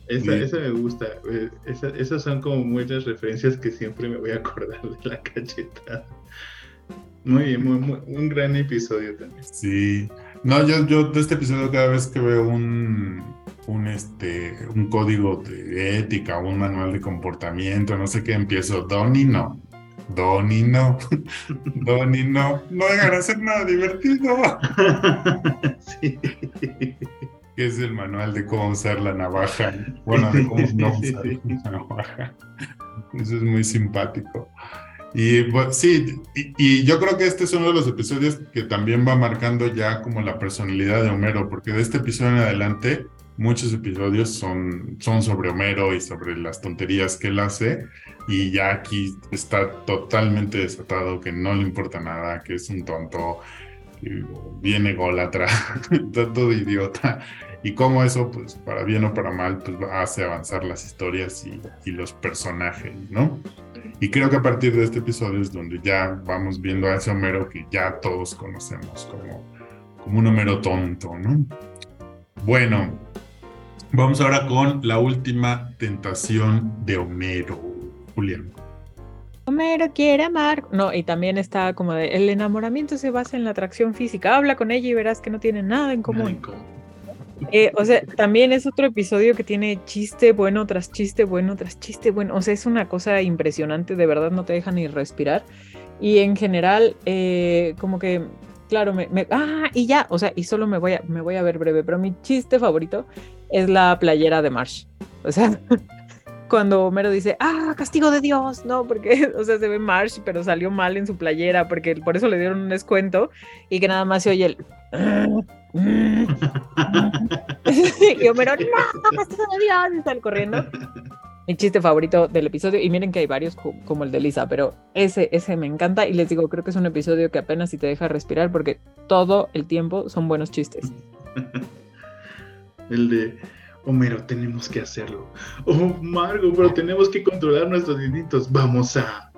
Esa, me gusta. Eh, esas son como muchas referencias que siempre me voy a acordar de la cachetada. Muy bien, un gran episodio también. Sí. No, yo, yo de este episodio cada vez que veo un, un, este, un código de ética, un manual de comportamiento, no sé qué, empiezo, Donnie no. Donnie no, Donnie no, no dejan hacer nada divertido. Sí. Es el manual de cómo usar la navaja. Bueno, de cómo no usar la navaja. Eso es muy simpático. Y pues, sí, y, yo creo que este es uno de los episodios que también va marcando ya como la personalidad de Homero, porque de este episodio en adelante muchos episodios son, son sobre Homero y sobre las tonterías que él hace y ya aquí está totalmente desatado que no le importa nada, que es un tonto, viene ególatra, todo idiota y cómo eso, pues para bien o para mal, pues hace avanzar las historias y, y, los personajes, ¿no? Y creo que a partir de este episodio es donde ya vamos viendo a ese Homero que ya todos conocemos como, como un Homero tonto, ¿no? Bueno, Vamos ahora con la última tentación de Homero, Julián. Homero quiere amar. No, y también está como de, el enamoramiento se basa en la atracción física. Habla con ella y verás que no tienen nada en común. Eh, o sea, también es otro episodio que tiene chiste bueno tras chiste bueno tras chiste bueno. O sea, es una cosa impresionante, de verdad no te deja ni respirar. Y en general, eh, como que claro, me, ah, y ya, o sea, y solo me voy a, me voy a ver breve, pero mi chiste favorito es la playera de Marsh. O sea, cuando Homero dice, ah, castigo de Dios, no, porque, o sea, se ve Marsh, pero salió mal en su playera, porque por eso le dieron un descuento y que nada más se oye el... y Homero, no, Dios, y sale corriendo mi chiste favorito del episodio. Y miren que hay varios como el de Lisa, pero ese, ese me encanta. Y les digo, creo que es un episodio que apenas si te deja respirar porque todo el tiempo son buenos chistes. el de Homero, tenemos que hacerlo. Oh, Margo, pero tenemos que controlar nuestros instintos. Vamos a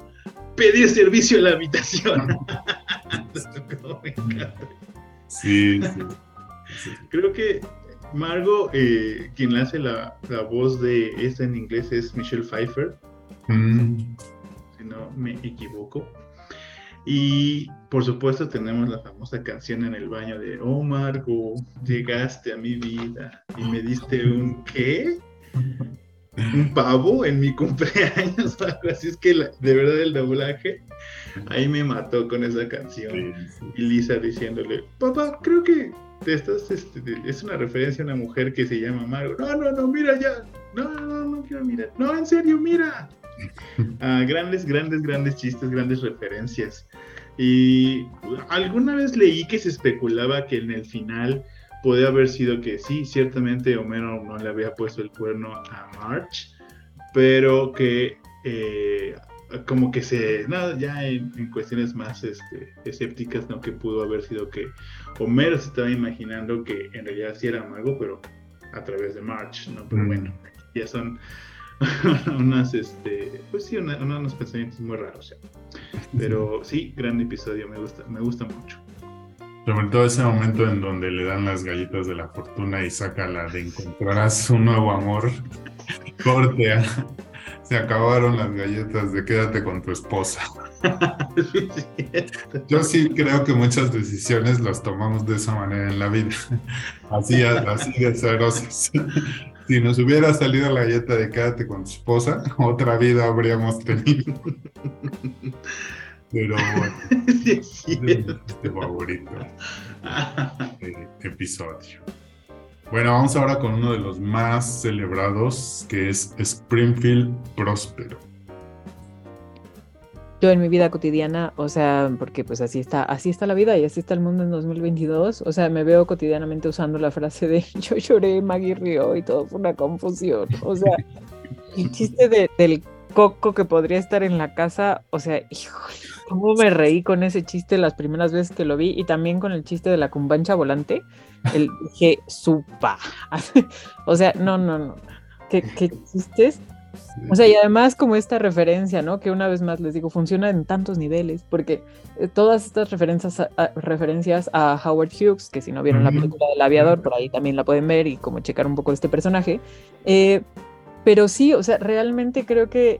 pedir servicio a la habitación. sí, sí. Creo que Margo, eh, quien hace la, voz de esta en inglés es Michelle Pfeiffer. Mm. Si no me equivoco. Y por supuesto tenemos la famosa canción en el baño de Oh Margo, llegaste a mi vida y me diste un ¿qué? Un pavo en mi cumpleaños, así es que de verdad el doblaje ahí me mató con esa canción. Y Lisa diciéndole, papá, creo que estas, este, es una referencia a una mujer que se llama Margo. No, no, no, mira ya. No, no, no, no quiero mirar. No, en serio, mira. Ah, grandes, grandes, grandes chistes, grandes referencias. Y alguna vez leí que se especulaba que en el final podía haber sido que sí, ciertamente Homero no le había puesto el cuerno a March, pero que eh, como que se, nada, ya en, cuestiones más este, escépticas, ¿no? Que pudo haber sido que Homero se estaba imaginando que en realidad sí era mago, pero a través de March, ¿no? Pero bueno, ya son unas, este, pues sí, unos pensamientos muy raros. Pero sí, gran episodio, me gusta, me gusta mucho. Sobre todo ese momento en donde le dan las galletas de la fortuna y saca la de encontrarás un nuevo amor. Corte, se acabaron las galletas de quédate con tu esposa. Yo sí creo que muchas decisiones las tomamos de esa manera en la vida. Así, así de cerosas. Si nos hubiera salido la galleta de quédate con tu esposa, otra vida habríamos tenido. Pero bueno, es mi favorito eh, episodio. Bueno, vamos ahora con uno de los más celebrados, que es Springfield Próspero. Yo en mi vida cotidiana, o sea, porque pues así está, así está la vida y así está el mundo en 2022, o sea, me veo cotidianamente usando la frase de yo lloré, Maggie rió y todo fue una confusión, o sea, el chiste del coco que podría estar en la casa, o sea, híjole, cómo me reí con ese chiste las primeras veces que lo vi y también con el chiste de la cumbancha volante, el dije, supa. o sea, no, no, no. ¿Qué, qué chistes? O sea, y además como esta referencia, ¿no? Que una vez más les digo, funciona en tantos niveles, porque eh, todas estas referencias a, referencias a Howard Hughes, que si no vieron la película del aviador, por ahí también la pueden ver y como checar un poco este personaje. Eh, pero sí, o sea, realmente creo que,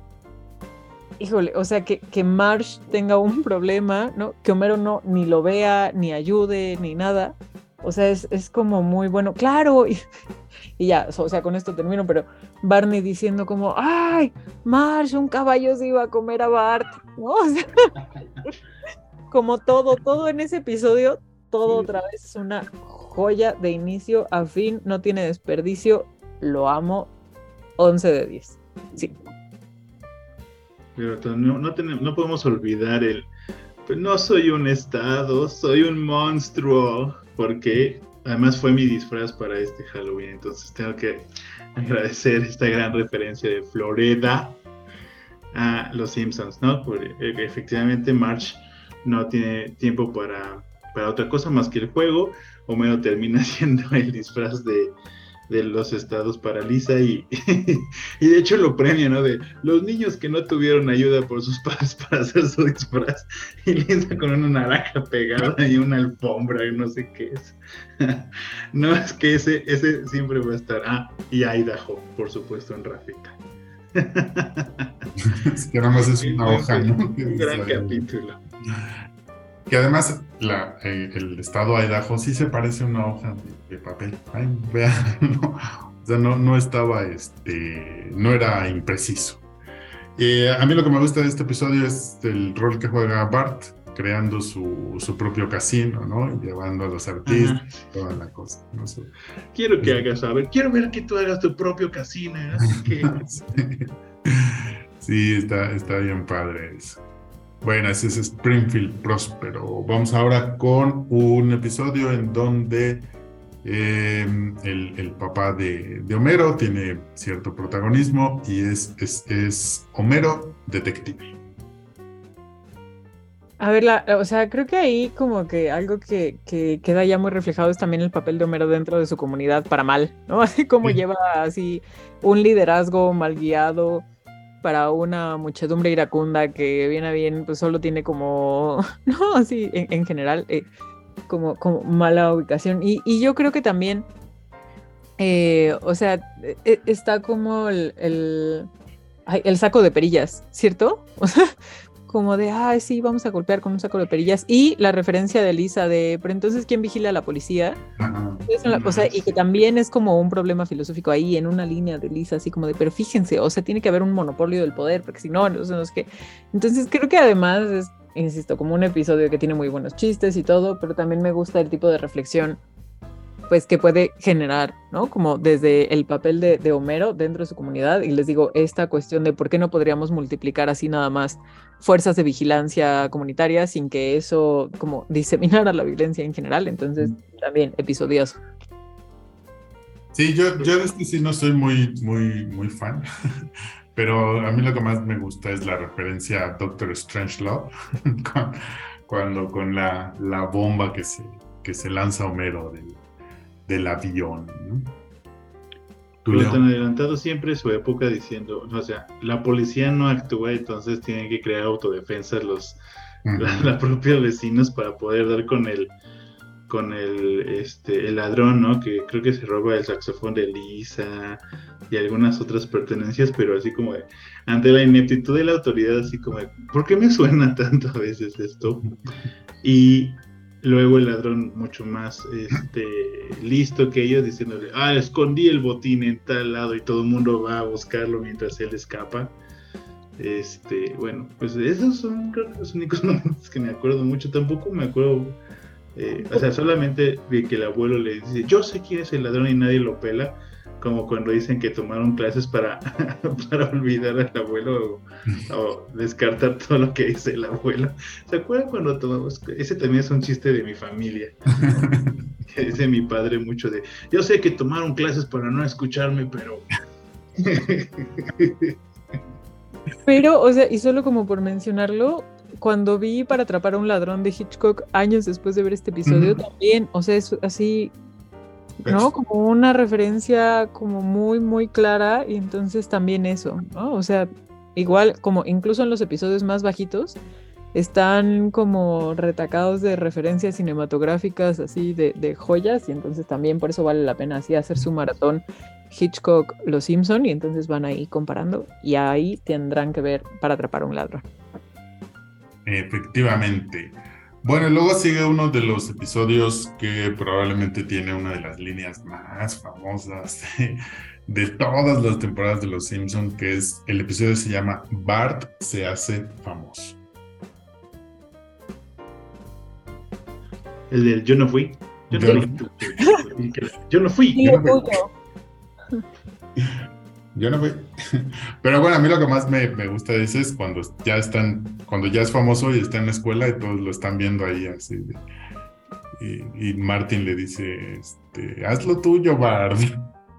híjole, o sea, que, que Marsh tenga un problema, ¿no? Que Homero no ni lo vea, ni ayude, ni nada. O sea, es, es como muy bueno. Claro, y, ya, o sea, con esto termino, pero Barney diciendo como, ay, Marsh, un caballo se iba a comer a Bart, ¿no? O sea, como todo, todo en ese episodio, todo otra vez es una joya de inicio a fin, no tiene desperdicio, lo amo, 11 de 10, sí. Pero no, no, podemos olvidar el, pues no soy un estado, soy un monstruo porque además fue mi disfraz para este Halloween, entonces tengo que agradecer esta gran referencia de Florida a los Simpsons, ¿no? Porque efectivamente March no tiene tiempo para, para otra cosa más que el juego, Homero termina siendo el disfraz de, de los estados para Lisa y, y de hecho lo premia, ¿no? De los niños que no tuvieron ayuda por sus padres para hacer su disfraz y Lisa con una naranja pegada y una alfombra y no sé qué es. no, es que ese, ese siempre va a estar. Ah, y Idaho, por supuesto, en Rafita. es que nada más es una hoja, ¿no? Un gran capítulo. Que además la, eh, el estado Idaho sí se parece a una hoja de, papel. Ay, vean, no, o sea, no, no estaba, este, no era impreciso. Eh, a mí lo que me gusta de este episodio es el rol que juega Bart, creando su, su propio casino, ¿no? Y llevando a los artistas, toda la cosa. Quiero que hagas, a ver, quiero ver que tú hagas tu propio casino. sí. sí, está, está bien padre eso. Bueno, ese es Springfield Próspero. Vamos ahora con un episodio en donde em, el, papá de, Homero tiene cierto protagonismo y es, es, Homero detective. A ver, o sea, creo que ahí como que algo que, queda ya muy reflejado es también el papel de Homero dentro de su comunidad para mal, ¿no? Así como lleva así un liderazgo mal guiado, para una muchedumbre iracunda que viene a bien, pues solo tiene como, no, así en, general, eh, como, mala ubicación. Y, yo creo que también, eh, o sea, e, está como el, el, el, saco de perillas, ¿cierto? O sea, como de, ay, sí, vamos a golpear con un saco de perillas. Y la referencia de Lisa de, pero entonces, ¿quién vigila a la policía? o sea, y que también es como un problema filosófico ahí en una línea de Lisa, así como de, pero fíjense, o sea, tiene que haber un monopolio del poder, porque si no, no sé qué. Entonces, creo que además es, insisto, como un episodio que tiene muy buenos chistes y todo, pero también me gusta el tipo de reflexión pues que puede generar, ¿no? Como desde el papel de, de, Homero dentro de su comunidad. Y les digo, esta cuestión de por qué no podríamos multiplicar así nada más fuerzas de vigilancia comunitaria sin que eso como diseminara la violencia en general. Entonces, también episodios. Sí, yo, yo de este sí no soy muy, muy, muy fan. Pero a mí lo que más me gusta es la referencia a Doctor Strangelove, cuando con la, la bomba que se, que se lanza Homero del, del avión. ¿no? Pero tan adelantado siempre su época diciendo, o sea, la policía no actúa, entonces tienen que crear autodefensas los, la, propios vecinos para poder dar con el con el este el ladrón, ¿no? Que creo que se roba el saxofón de Lisa y algunas otras pertenencias, pero así como de, ante la ineptitud de la autoridad, así como de, ¿por qué me suena tanto a veces esto? Y Luego el ladrón mucho más este, listo que ellos diciéndole, ah, escondí el botín en tal lado y todo el mundo va a buscarlo mientras él escapa. Este, bueno, pues esos son los únicos momentos que me acuerdo mucho. Tampoco me acuerdo, eh, o sea, solamente de que el abuelo le dice, yo sé quién es el ladrón y nadie lo pela como cuando dicen que tomaron clases para, para olvidar al abuelo o, descartar todo lo que dice el abuelo. ¿Se acuerdan cuando tomamos? Ese también es un chiste de mi familia. que dice mi padre mucho de, yo sé que tomaron clases para no escucharme, pero... pero, o sea, y solo como por mencionarlo, cuando vi para atrapar a un ladrón de Hitchcock años después de ver este episodio, también, o sea, es así ¿no? Como una referencia como muy, muy clara y entonces también eso, ¿no? O sea, igual como incluso en los episodios más bajitos están como retacados de referencias cinematográficas así de, de joyas y entonces también por eso vale la pena así hacer su maratón Hitchcock Los Simpson y entonces van ahí comparando y ahí tendrán que ver para atrapar a un ladrón. Efectivamente. Bueno, luego sigue uno de los episodios que probablemente tiene una de las líneas más famosas de, todas las temporadas de Los Simpsons, que es el episodio que se llama Bart se hace famoso. El del yo no fui. Yo, no, fui. Yo no fui. Yo no fui. Pero bueno, a mí lo que más me, gusta de ese es cuando ya están, cuando ya es famoso y está en la escuela y todos lo están viendo ahí así. y, Martin le dice, este, haz lo tuyo, Bart.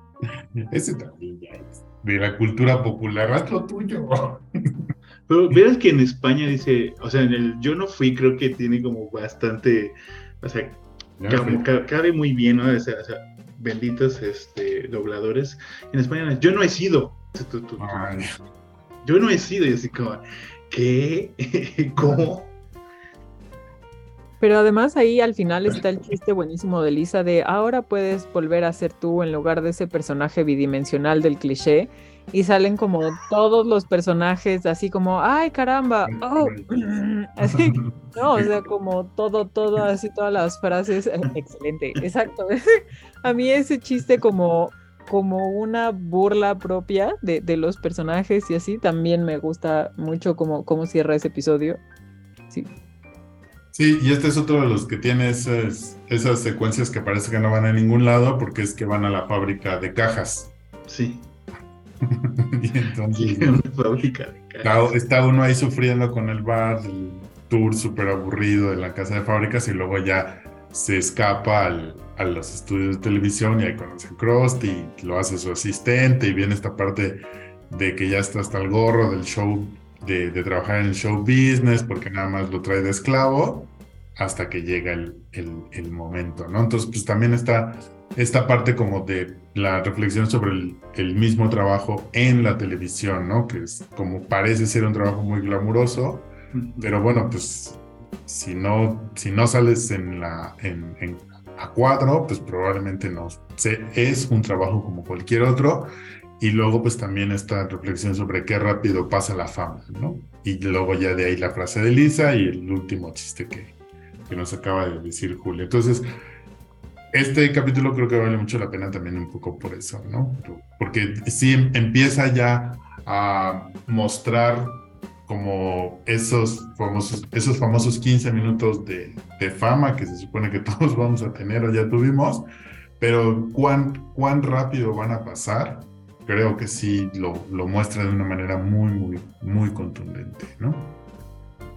Ese también ya es de la cultura popular, haz lo tuyo. Pero verás que en España dice, o sea, en el yo no fui, creo que tiene como bastante, o sea, cabe, muy bien, ¿no? O sea, benditos este, dobladores en España. Yo no he sido. Yo no he sido. Y así como, ¿qué? ¿Cómo? Pero además ahí al final está el chiste buenísimo de Lisa de ahora puedes volver a ser tú en lugar de ese personaje bidimensional del cliché y salen como todos los personajes así como, ay caramba, oh, así, no, o sea, como todo, todo, así todas las frases, excelente, exacto. A mí ese chiste como, como una burla propia de, de los personajes y así, también me gusta mucho como, cómo cierra ese episodio. Sí. Sí, y este es otro de los que tiene esas, esas secuencias que parece que no van a ningún lado porque es que van a la fábrica de cajas. Sí. y entonces está, uno ahí sufriendo con el bar, el tour súper aburrido de la casa de fábricas y luego ya se escapa a los estudios de televisión y ahí conoce a Krusty y lo hace su asistente y viene esta parte de que ya está hasta el gorro del show, de, trabajar en el show business porque nada más lo trae de esclavo hasta que llega el, el momento, ¿no? Entonces pues también está esta parte como de la reflexión sobre el, mismo trabajo en la televisión, ¿no? Que es como parece ser un trabajo muy glamuroso, pero bueno, pues si no, si no sales en la, en, a cuadro, pues probablemente no. es un trabajo como cualquier otro. Y luego pues también esta reflexión sobre qué rápido pasa la fama, ¿no? Y luego ya de ahí la frase de Lisa y el último chiste que, que nos acaba de decir Julio. Entonces, este capítulo creo que vale mucho la pena también un poco por eso, ¿no? Porque sí empieza ya a mostrar como esos famosos, esos famosos 15 minutos de, fama que se supone que todos vamos a tener o ya tuvimos, pero cuán, cuán rápido van a pasar, creo que sí lo, lo muestra de una manera muy, muy, muy contundente, ¿no?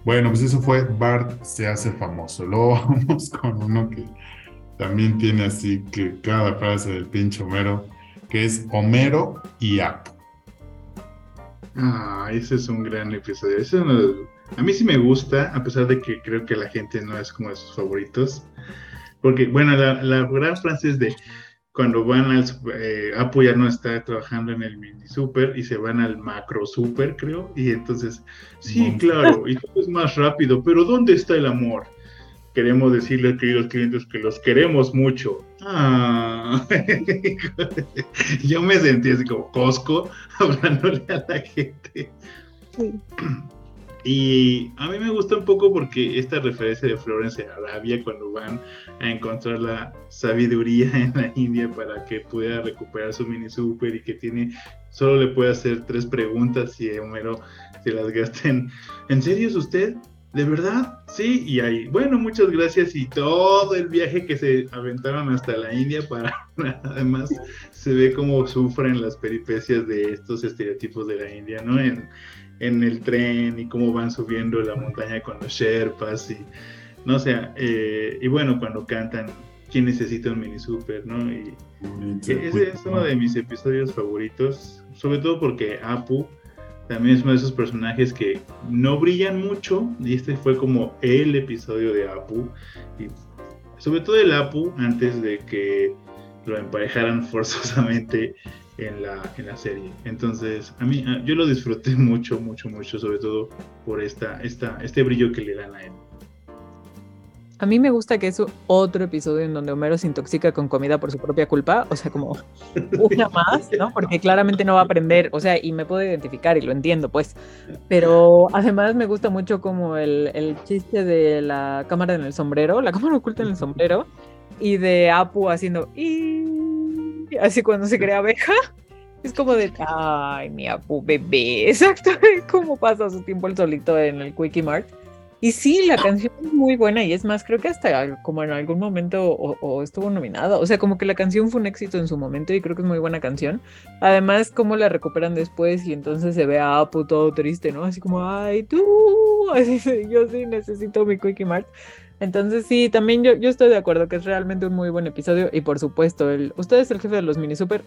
Bueno, pues eso fue Bart se hace famoso. Luego vamos con uno que también tiene así que cada frase del pinche Homero, que es Homero y Apu. Ah, ese es un gran episodio. a mí sí me gusta, a pesar de que creo que la gente no es como de sus favoritos. Porque, bueno, la, la gran frase es de cuando van al eh, Apu ya no está trabajando en el mini super y se van al macro super, creo. Y entonces, sí, claro, y todo es más rápido, pero ¿dónde está el amor? Queremos decirles, queridos clientes, que los queremos mucho. Ah. Yo me sentí así como Costco hablándole a la gente. Sí. Y a mí me gusta un poco porque esta referencia de Florence Arabia cuando van a encontrar la sabiduría en la India para que pueda recuperar su mini super y que tiene solo le puede hacer tres preguntas y Homero se las gasten. ¿En serio es usted? ¿De verdad? Sí, y ahí, bueno, muchas gracias y todo el viaje que se aventaron hasta la India para además se ve cómo sufren las peripecias de estos estereotipos de la India, ¿no? En, en el tren y cómo van subiendo la montaña con los Sherpas y no sé, eh, y bueno, cuando cantan ¿Quién necesita un mini super? ¿no? Y ese es uno de mis episodios favoritos, sobre todo porque Apu también es uno de esos personajes que no brillan mucho y este fue como el episodio de Apu y sobre todo el Apu antes de que lo emparejaran forzosamente en la, en la serie. Entonces, a mí, yo lo disfruté mucho, mucho, mucho, sobre todo por esta, esta, este brillo que le dan a él. A mí me gusta que es otro episodio en donde Homero se intoxica con comida por su propia culpa, o sea, como una más, ¿no? Porque claramente no va a aprender, o sea, y me puedo identificar y lo entiendo, pues. Pero además me gusta mucho como el, chiste de la cámara en el sombrero, la cámara oculta en el sombrero, y de Apu haciendo y así cuando se crea abeja. Es como de, ay, mi Apu bebé, exacto, como pasa su tiempo el solito en el Quickie Mart. Y sí, la canción es muy buena y es más, creo que hasta como en algún momento o, estuvo nominada. O sea, como que la canción fue un éxito en su momento y creo que es muy buena canción. Además, cómo la recuperan después y entonces se ve a Apu todo triste, ¿no? Así como, ay, tú, así, yo sí necesito mi Quickie Mart. Entonces sí, también yo, yo estoy de acuerdo que es realmente un muy buen episodio y por supuesto, el, usted es el jefe de los mini super,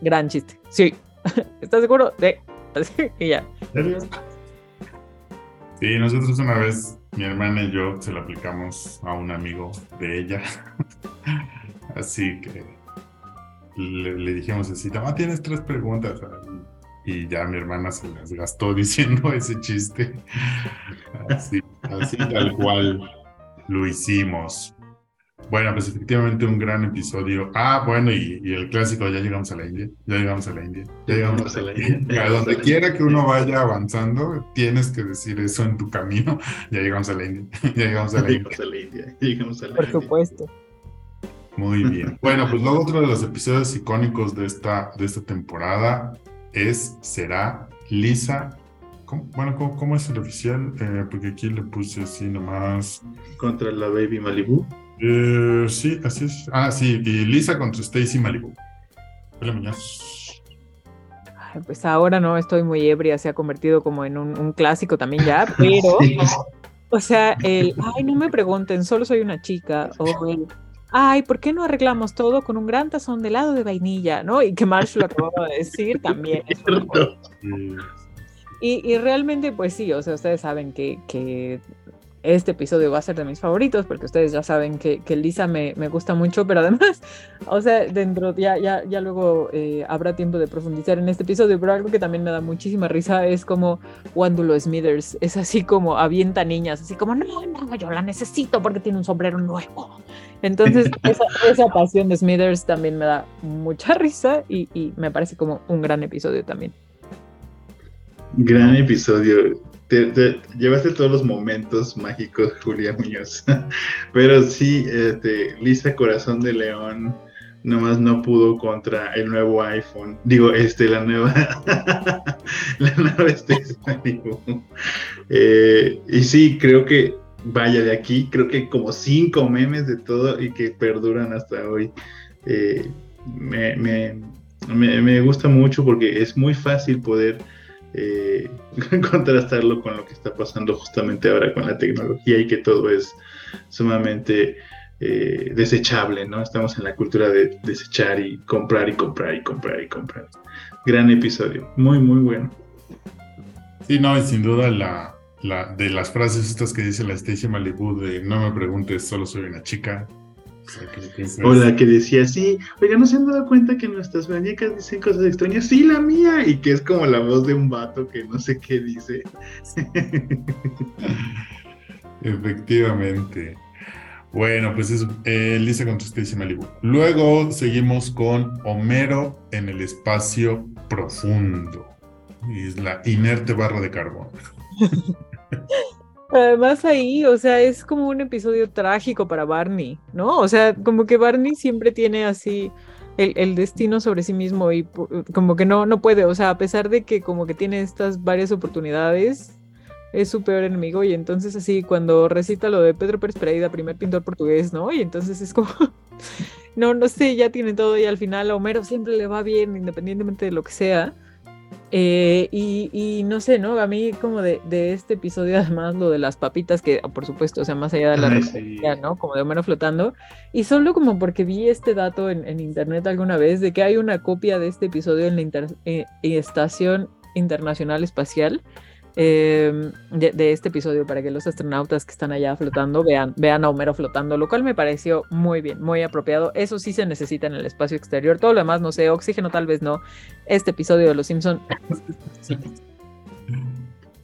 gran chiste. Sí, ¿estás seguro? Sí, y ya. Sí, nosotros una vez, mi hermana y yo, se lo aplicamos a un amigo de ella. así que le, dijimos así, ah, tienes tres preguntas. Y ya mi hermana se las gastó diciendo ese chiste. Así, así tal cual lo hicimos. Bueno, pues efectivamente un gran episodio. Ah, bueno, y, el clásico, ya llegamos a la India, ya llegamos a la India, ya llegamos a la India. A donde quiera que uno vaya avanzando, tienes que decir eso en tu camino. Ya llegamos a la India, ya llegamos a la India. Ya llegamos a la India. Por supuesto. Muy bien. Bueno, pues luego otro de los episodios icónicos de esta, de esta temporada es, será Lisa bueno, ¿cómo, es el oficial? Eh, porque aquí le puse así nomás. Contra la Baby Malibu. Eh, sí, así es. Ah, sí, y Lisa contra Stacy Malibu. Hola, Pues ahora no estoy muy ebria, se ha convertido como en un, clásico también ya, pero, o sea, el, ay, no me pregunten, solo soy una chica, o el, ay, ¿por qué no arreglamos todo con un gran tazón de helado de vainilla, no? Y que Marsh lo acababa de decir también. y, y, realmente, pues sí, o sea, ustedes saben que, que este episodio va a ser de mis favoritos porque ustedes ya saben que, que Lisa me, me, gusta mucho, pero además, o sea, dentro, ya, ya, ya luego eh, habrá tiempo de profundizar en este episodio, pero algo que también me da muchísima risa es como Wandulo Smithers, es así como avienta niñas, así como, no, no, yo la necesito porque tiene un sombrero nuevo. Entonces, esa, esa pasión de Smithers también me da mucha risa y, y me parece como un gran episodio también. Gran episodio te, llevaste todos los momentos mágicos, Julia Muñoz. Pero sí, este, Lisa Corazón de León nomás no pudo contra el nuevo iPhone. Digo, este, la nueva. la nueva este, eh, y sí, creo que, vaya de aquí, creo que como cinco memes de todo y que perduran hasta hoy. eh, me, me, gusta mucho porque es muy fácil poder eh, contrastarlo con lo que está pasando justamente ahora con la tecnología y que todo es sumamente eh, desechable, ¿no? Estamos en la cultura de desechar y comprar y comprar y comprar y comprar. Gran episodio, muy, muy bueno. Sí, no, y sin duda la, la de las frases estas que dice la Stacy Malibu de no me preguntes, solo soy una chica, o la que decía, sí, oiga, ¿no se han dado cuenta que nuestras muñecas dicen cosas extrañas? Sí, la mía, y que es como la voz de un vato que no sé qué dice. Efectivamente. Bueno, pues es eh, Lisa con Stacy Malibu. Luego seguimos con Homero en el espacio profundo. Y es la inerte barra de carbón. Además ahí, o sea, es como un episodio trágico para Barney, ¿no? O sea, como que Barney siempre tiene así el, destino sobre sí mismo y como que no, no puede, o sea, a pesar de que como que tiene estas varias oportunidades, es su peor enemigo y entonces así cuando recita lo de Pedro Pérez Pereira, primer pintor portugués, ¿no? Y entonces es como, no, no sé, ya tiene todo y al final a Homero siempre le va bien independientemente de lo que sea. Eh, y, no sé, ¿no? A mí como de, este episodio, además lo de las papitas, que por supuesto, o sea, más allá de la referencia, ¿no? Como de Homero flotando. Y solo como porque vi este dato en, internet alguna vez de que hay una copia de este episodio en la eh, Estación Internacional Espacial Em, de, este episodio para que los astronautas que están allá flotando vean, vean a Homero flotando, lo cual me pareció muy bien, muy apropiado. Eso sí se necesita en el espacio exterior. Todo lo demás, no sé, oxígeno tal vez no. Este episodio de Los Simpson.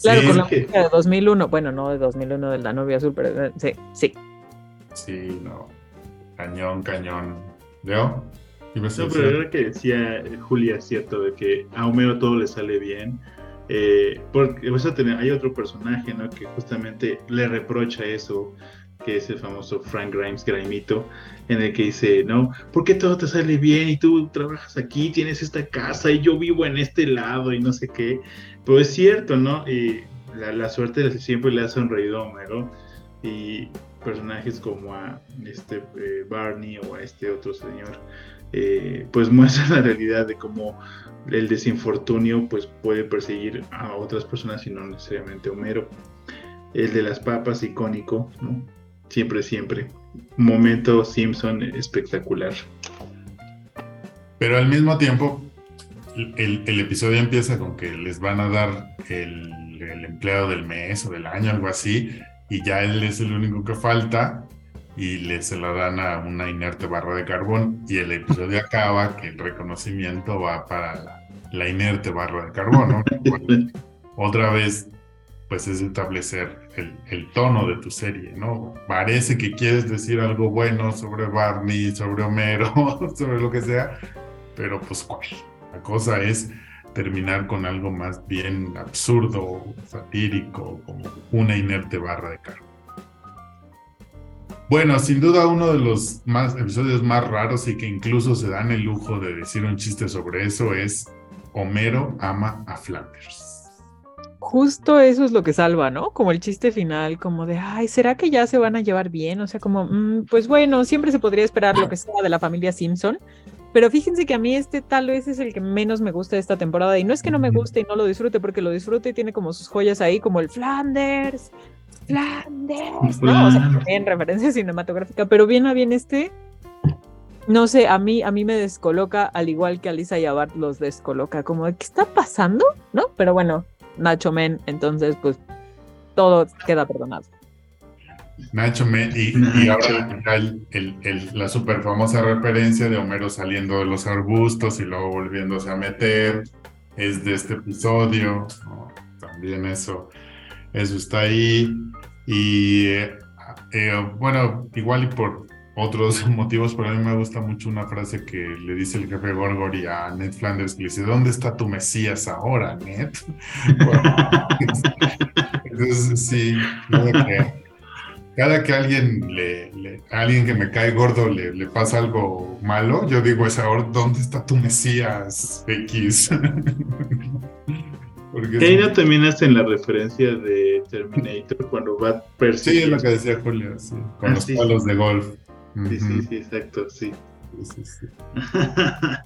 claro, con la música de 2001, bueno, no de 2001 de la novia azul, pero eh, sí, sí. Sí, no. Cañón, cañón. ¿Leo? No, pero era que decía Julia, cierto, de que a Homero todo le sale bien eh, porque vas a tener, hay otro personaje ¿no? que justamente le reprocha eso, que es el famoso Frank Grimes, Grimito, en el que dice, ¿no? ¿Por qué todo te sale bien y tú trabajas aquí, tienes esta casa y yo vivo en este lado y no sé qué? Pero es cierto, ¿no? Y la, la suerte siempre le ha sonreído a Homero y personajes como a este eh, Barney o a este otro señor, eh, pues muestran la realidad de cómo el desinfortunio pues puede perseguir a otras personas y no necesariamente Homero. El de las papas, icónico. Siempre, siempre. Momento Simpson espectacular. Pero al mismo tiempo, el, episodio empieza con que les van a dar el, el, empleado del mes o del año, algo así, y ya él es el único que falta, y le se la dan a una inerte barra de carbón y el episodio acaba que el reconocimiento va para la, inerte barra de carbón, ¿no? Otra vez, pues es establecer el, el, tono de tu serie, ¿no? Parece que quieres decir algo bueno sobre Barney, sobre Homero, sobre lo que sea, pero pues ¿cuál? La cosa es terminar con algo más bien absurdo, satírico, como una inerte barra de carbón. Bueno, sin duda uno de los más episodios más raros y que incluso se dan el lujo de decir un chiste sobre eso es Homero ama a Flanders. Justo eso es lo que salva, ¿no? Como el chiste final, como de, ay, ¿será que ya se van a llevar bien? O sea, como, mm, pues bueno, siempre se podría esperar lo que sea de la familia Simpson, pero fíjense que a mí este tal vez es el que menos me gusta de esta temporada. Y no es que no me guste y no lo disfrute, porque lo disfrute y tiene como sus joyas ahí, como el Flanders, Flanders, ¿no? O sea, en referencia cinematográfica, pero bien a bien este, no sé, a mí, a mí me descoloca, al igual que a Lisa y a Bart los descoloca, como de, ¿qué está pasando? ¿No? Pero bueno, Nacho Men, entonces pues todo queda perdonado. Nacho Men, y, ahora el, el, la super famosa referencia de Homero saliendo de los arbustos y luego volviéndose a meter, es de este episodio, también eso eso está ahí. Y eh, eh, bueno, igual y por otros motivos, pero a mí me gusta mucho una frase que le dice el jefe Gorgory a Ned Flanders, que le dice, ¿dónde está tu Mesías ahora, Ned? entonces, sí, cada que, alguien, le, alguien que me cae gordo le, le pasa algo malo, yo digo, esa ¿dónde está tu Mesías X? Que ahí no también hacen la referencia de Terminator cuando va persiguiendo. Sí, es lo que decía Julio, sí, con ah, los palos de golf. Sí, sí, sí, exacto, sí. Sí, sí.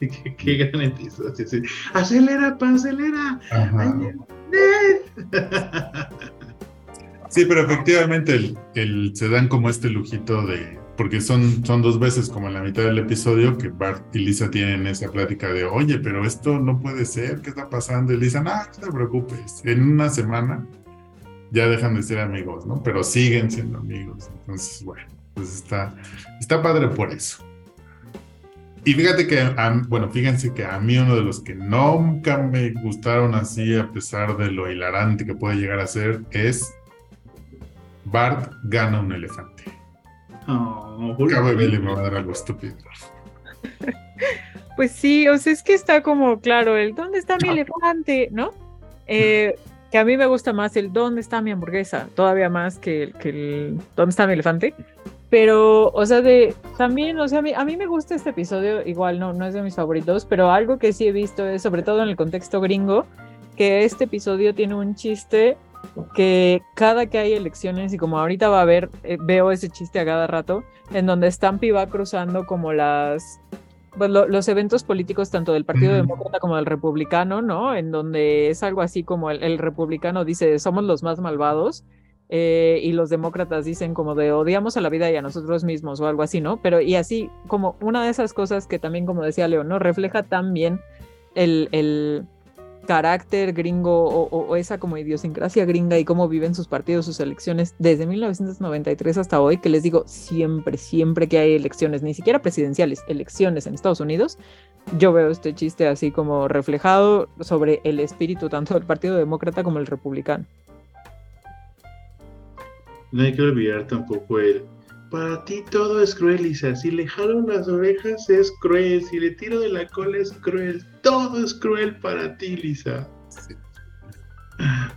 qué, qué gran episodio. Acelera, pa, acelera. Ajá. Sí, pero efectivamente el, el- se dan como este lujito de, porque son, son dos veces como en la mitad del episodio que Bart y Lisa tienen esa plática de, oye, pero esto no puede ser, ¿qué está pasando? Y Lisa, no, no te preocupes, en una semana ya dejan de ser amigos, ¿no? Pero siguen siendo amigos. Entonces, bueno, pues está, está padre por eso. Y fíjate que, a- bueno, fíjense que a mí uno de los que nunca me gustaron así, a pesar de lo hilarante que puede llegar a ser, es Bart gana un elefante. Oh, Cada bebé le va a dar algo estúpido. Pues sí, o sea, es que está como, claro, el ¿dónde está mi elefante? ¿No? Eh, que a mí me gusta más el ¿dónde está mi hamburguesa? Todavía más que el, que el ¿dónde está mi elefante? Pero, o sea, de también, o sea, a mí, a mí me gusta este episodio, igual no, no es de mis favoritos, pero algo que sí he visto es, sobre todo en el contexto gringo, que este episodio tiene un chiste que cada que hay elecciones, y como ahorita va a haber, eh, veo ese chiste a cada rato, en donde Stampy va cruzando como las pues, lo- los eventos políticos tanto del Partido. Demócrata como del Republicano, ¿no? En donde es algo así como el, el republicano dice, somos los más malvados, eh, y los demócratas dicen como de odiamos a la vida y a nosotros mismos o algo así, ¿no? Pero y así como una de esas cosas que también, como decía Leo, ¿no? Refleja también el, el carácter gringo o, esa como idiosincrasia gringa y cómo viven sus partidos, sus elecciones desde 1993 hasta hoy, que les digo, siempre, siempre que hay elecciones, ni siquiera presidenciales, elecciones en Estados Unidos, yo veo este chiste así como reflejado sobre el espíritu tanto del Partido Demócrata como el Republicano. No hay que olvidar tampoco el. Para ti todo es cruel, Lisa. Si le jalo las orejas es cruel. Si le tiro de la cola es cruel. Todo es cruel para ti, Lisa. Sí.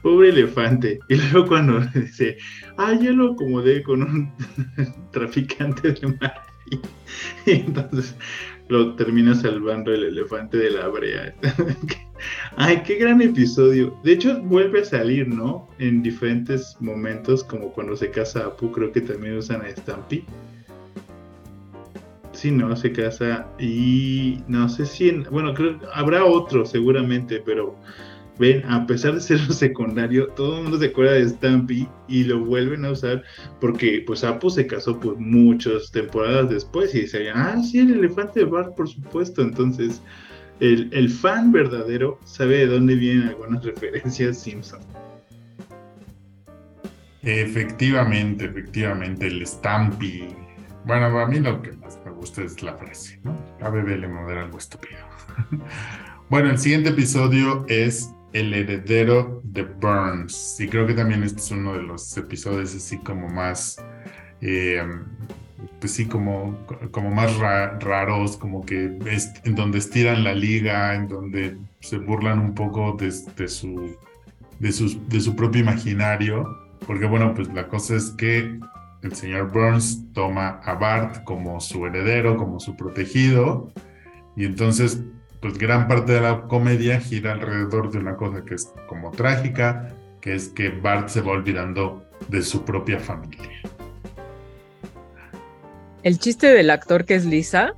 Pobre elefante. Y luego cuando dice, ah, yo lo acomodé con un traficante de marfil. Y entonces lo termina salvando el elefante de la brea. Ay, qué gran episodio. De hecho, vuelve a salir, ¿no? En diferentes momentos, como cuando se casa Apu, creo que también usan a Stampy. Sí, no, se casa y no sé si, en- bueno, creo habrá otro seguramente, pero ven, a pesar de ser un secundario, todo el mundo se acuerda de Stampy y lo vuelven a usar porque pues Apu se casó por muchas temporadas después y decían, ah, sí, el elefante de Bart, por supuesto. Entonces, el, el fan verdadero sabe de dónde vienen algunas referencias Simpson. Efectivamente, efectivamente, el Stampy. Bueno, a mí lo que más me gusta es la frase, ¿no? A bebé le modera algo estúpido. bueno, el siguiente episodio es El heredero de Burns. Y creo que también este es uno de los episodios así como más, eh, pues sí, como, como más ra- raros, como que es, en donde estiran la liga, en donde se burlan un poco de, de su, de, sus- de su propio imaginario. Porque bueno, pues la cosa es que el señor Burns toma a Bart como su heredero, como su protegido, y entonces, pues gran parte de la comedia gira alrededor de una cosa que es como trágica, que es que Bart se va olvidando de su propia familia. El chiste del actor que es Lisa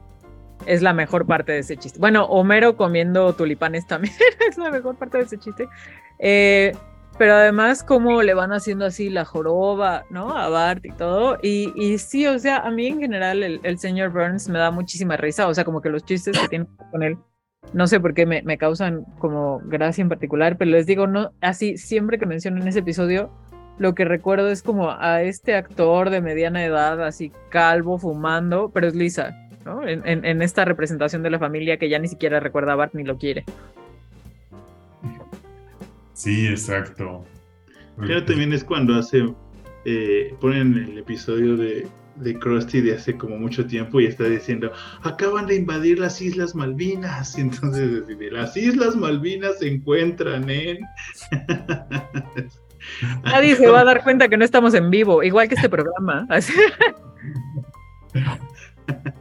es la mejor parte de ese chiste. Bueno, Homero comiendo tulipanes también es la mejor parte de ese chiste. Eh, pero además, cómo le van haciendo así la joroba, ¿no? A Bart y todo. Y, sí, o sea, a mí en general el, el señor Burns me da muchísima risa. O sea, como que los chistes que tiene con él, no sé por qué me, me causan como gracia en particular, pero les digo, no, así siempre que mencionan ese episodio, lo que recuerdo es como a este actor de mediana edad, así calvo, fumando, pero es Lisa, ¿no? En, en- en esta representación de la familia que ya ni siquiera recuerda a Bart ni lo quiere. Sí, exacto. Pero también es cuando hace, eh, ponen el episodio de, de Krusty de hace como mucho tiempo y está diciendo, acaban de invadir las Islas Malvinas. Y entonces decide, las Islas Malvinas se encuentran en... Nadie se va a dar cuenta que no estamos en vivo, igual que este programa.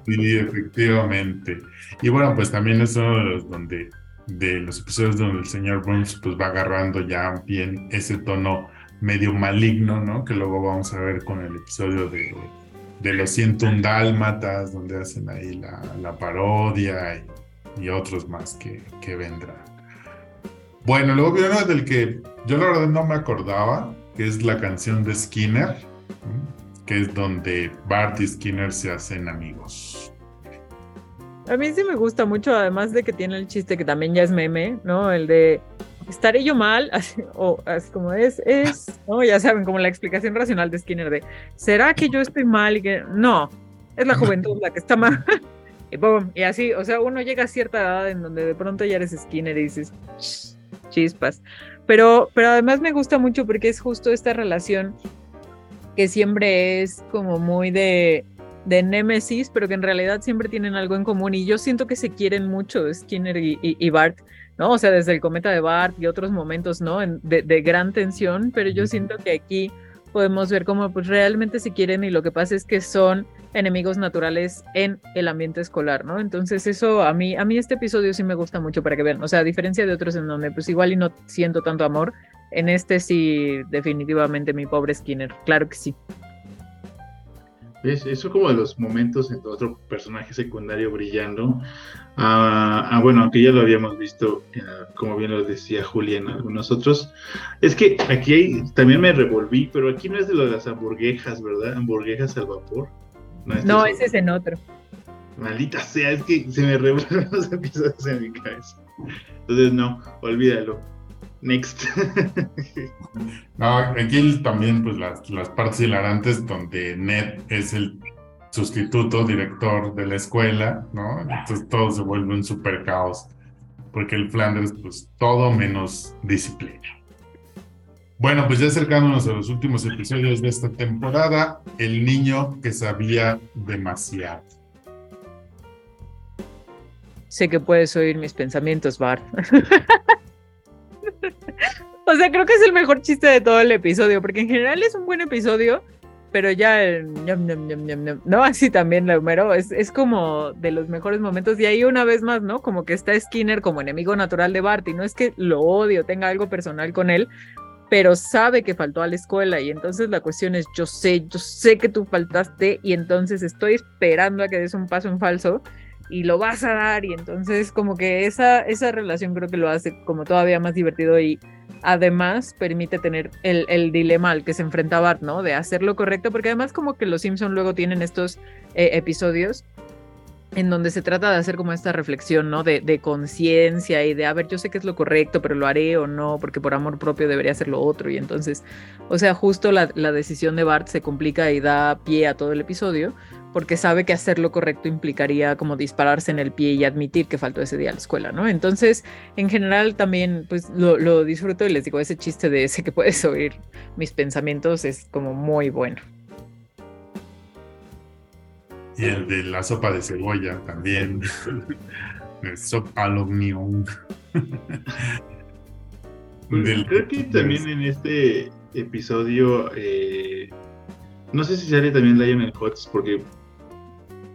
Sí, efectivamente. Y bueno, pues también es uno de los donde de los episodios donde el señor Burns pues va agarrando ya bien ese tono medio maligno, ¿no? Que luego vamos a ver con el episodio de, de los 101 Dálmatas, donde hacen ahí la, parodia y, otros más que, que vendrán. Bueno, luego viene uno del que yo la verdad no me acordaba, que es la canción de Skinner, que es donde Bart y Skinner se hacen amigos. A mí sí me gusta mucho, además de que tiene el chiste que también ya es meme, ¿no? El de estaré yo mal, así, o así como es, es, ¿no? Ya saben, como la explicación racional de Skinner de, ¿será que yo estoy mal? Y que, no, es la juventud la que está mal. y boom, y así, o sea, uno llega a cierta edad en donde de pronto ya eres Skinner y dices, chispas. Pero, pero además me gusta mucho porque es justo esta relación que siempre es como muy de de Némesis, pero que en realidad siempre tienen algo en común y yo siento que se quieren mucho Skinner y, Bart, ¿no? O sea, desde el cometa de Bart y otros momentos, ¿no? de, de, gran tensión, pero yo siento que aquí podemos ver cómo pues realmente se quieren y lo que pasa es que son enemigos naturales en el ambiente escolar, ¿no? Entonces eso a mí, a mí este episodio sí me gusta mucho para que vean, o sea, a diferencia de otros en donde pues igual y no siento tanto amor, en este sí definitivamente mi pobre Skinner, claro que sí. Es, eso como de los momentos en otro personaje secundario brillando. Ah, ah, bueno, aunque ya lo habíamos visto, eh, como bien lo decía Julián, algunos otros. Es que aquí hay, también me revolví, pero aquí no es de lo de las hamburguesas, ¿verdad? Hamburguesas al vapor. No, ese es en otro. Maldita sea, es que se me revuelven los episodios en mi cabeza. Entonces, no, olvídalo. Next. no, aquí también, pues las, las partes hilarantes donde Ned es el sustituto director de la escuela, ¿no? Entonces todo se vuelve un super caos, porque el Flanders, pues todo menos disciplina. Bueno, pues ya acercándonos a los últimos episodios de esta temporada, el niño que sabía demasiado. Sé que puedes oír mis pensamientos, Bart. o sea, creo que es el mejor chiste de todo el episodio, porque en general es un buen episodio, pero ya el no, así también la Homero es, es como de los mejores momentos. Y ahí una vez más, ¿no? Como que está Skinner como enemigo natural de Bart, y no es que lo odio, tenga algo personal con él, pero sabe que faltó a la escuela y entonces la cuestión es, yo sé, yo sé que tú faltaste y entonces estoy esperando a que des un paso en falso y lo vas a dar y entonces como que esa, esa relación creo que lo hace como todavía más divertido y además permite tener el, dilema al que se enfrenta Bart, ¿no? De hacer lo correcto, porque además como que los Simpson luego tienen estos eh, episodios en donde se trata de hacer como esta reflexión, ¿no? De, conciencia y de, a ver, yo sé que es lo correcto, pero lo haré o no, porque por amor propio debería hacer lo otro. Y entonces, o sea, justo la decisión de Bart se complica y da pie a todo el episodio, porque sabe que hacer lo correcto implicaría como dispararse en el pie y admitir que faltó ese día a la escuela, ¿no? Entonces, en general también, pues lo, disfruto y les digo, ese chiste de ese que puedes oír mis pensamientos es como muy bueno. Y el de la sopa de cebolla también. sopa lo pues, creo que también en este episodio, eh, no sé si sale también Lionel Hutz, porque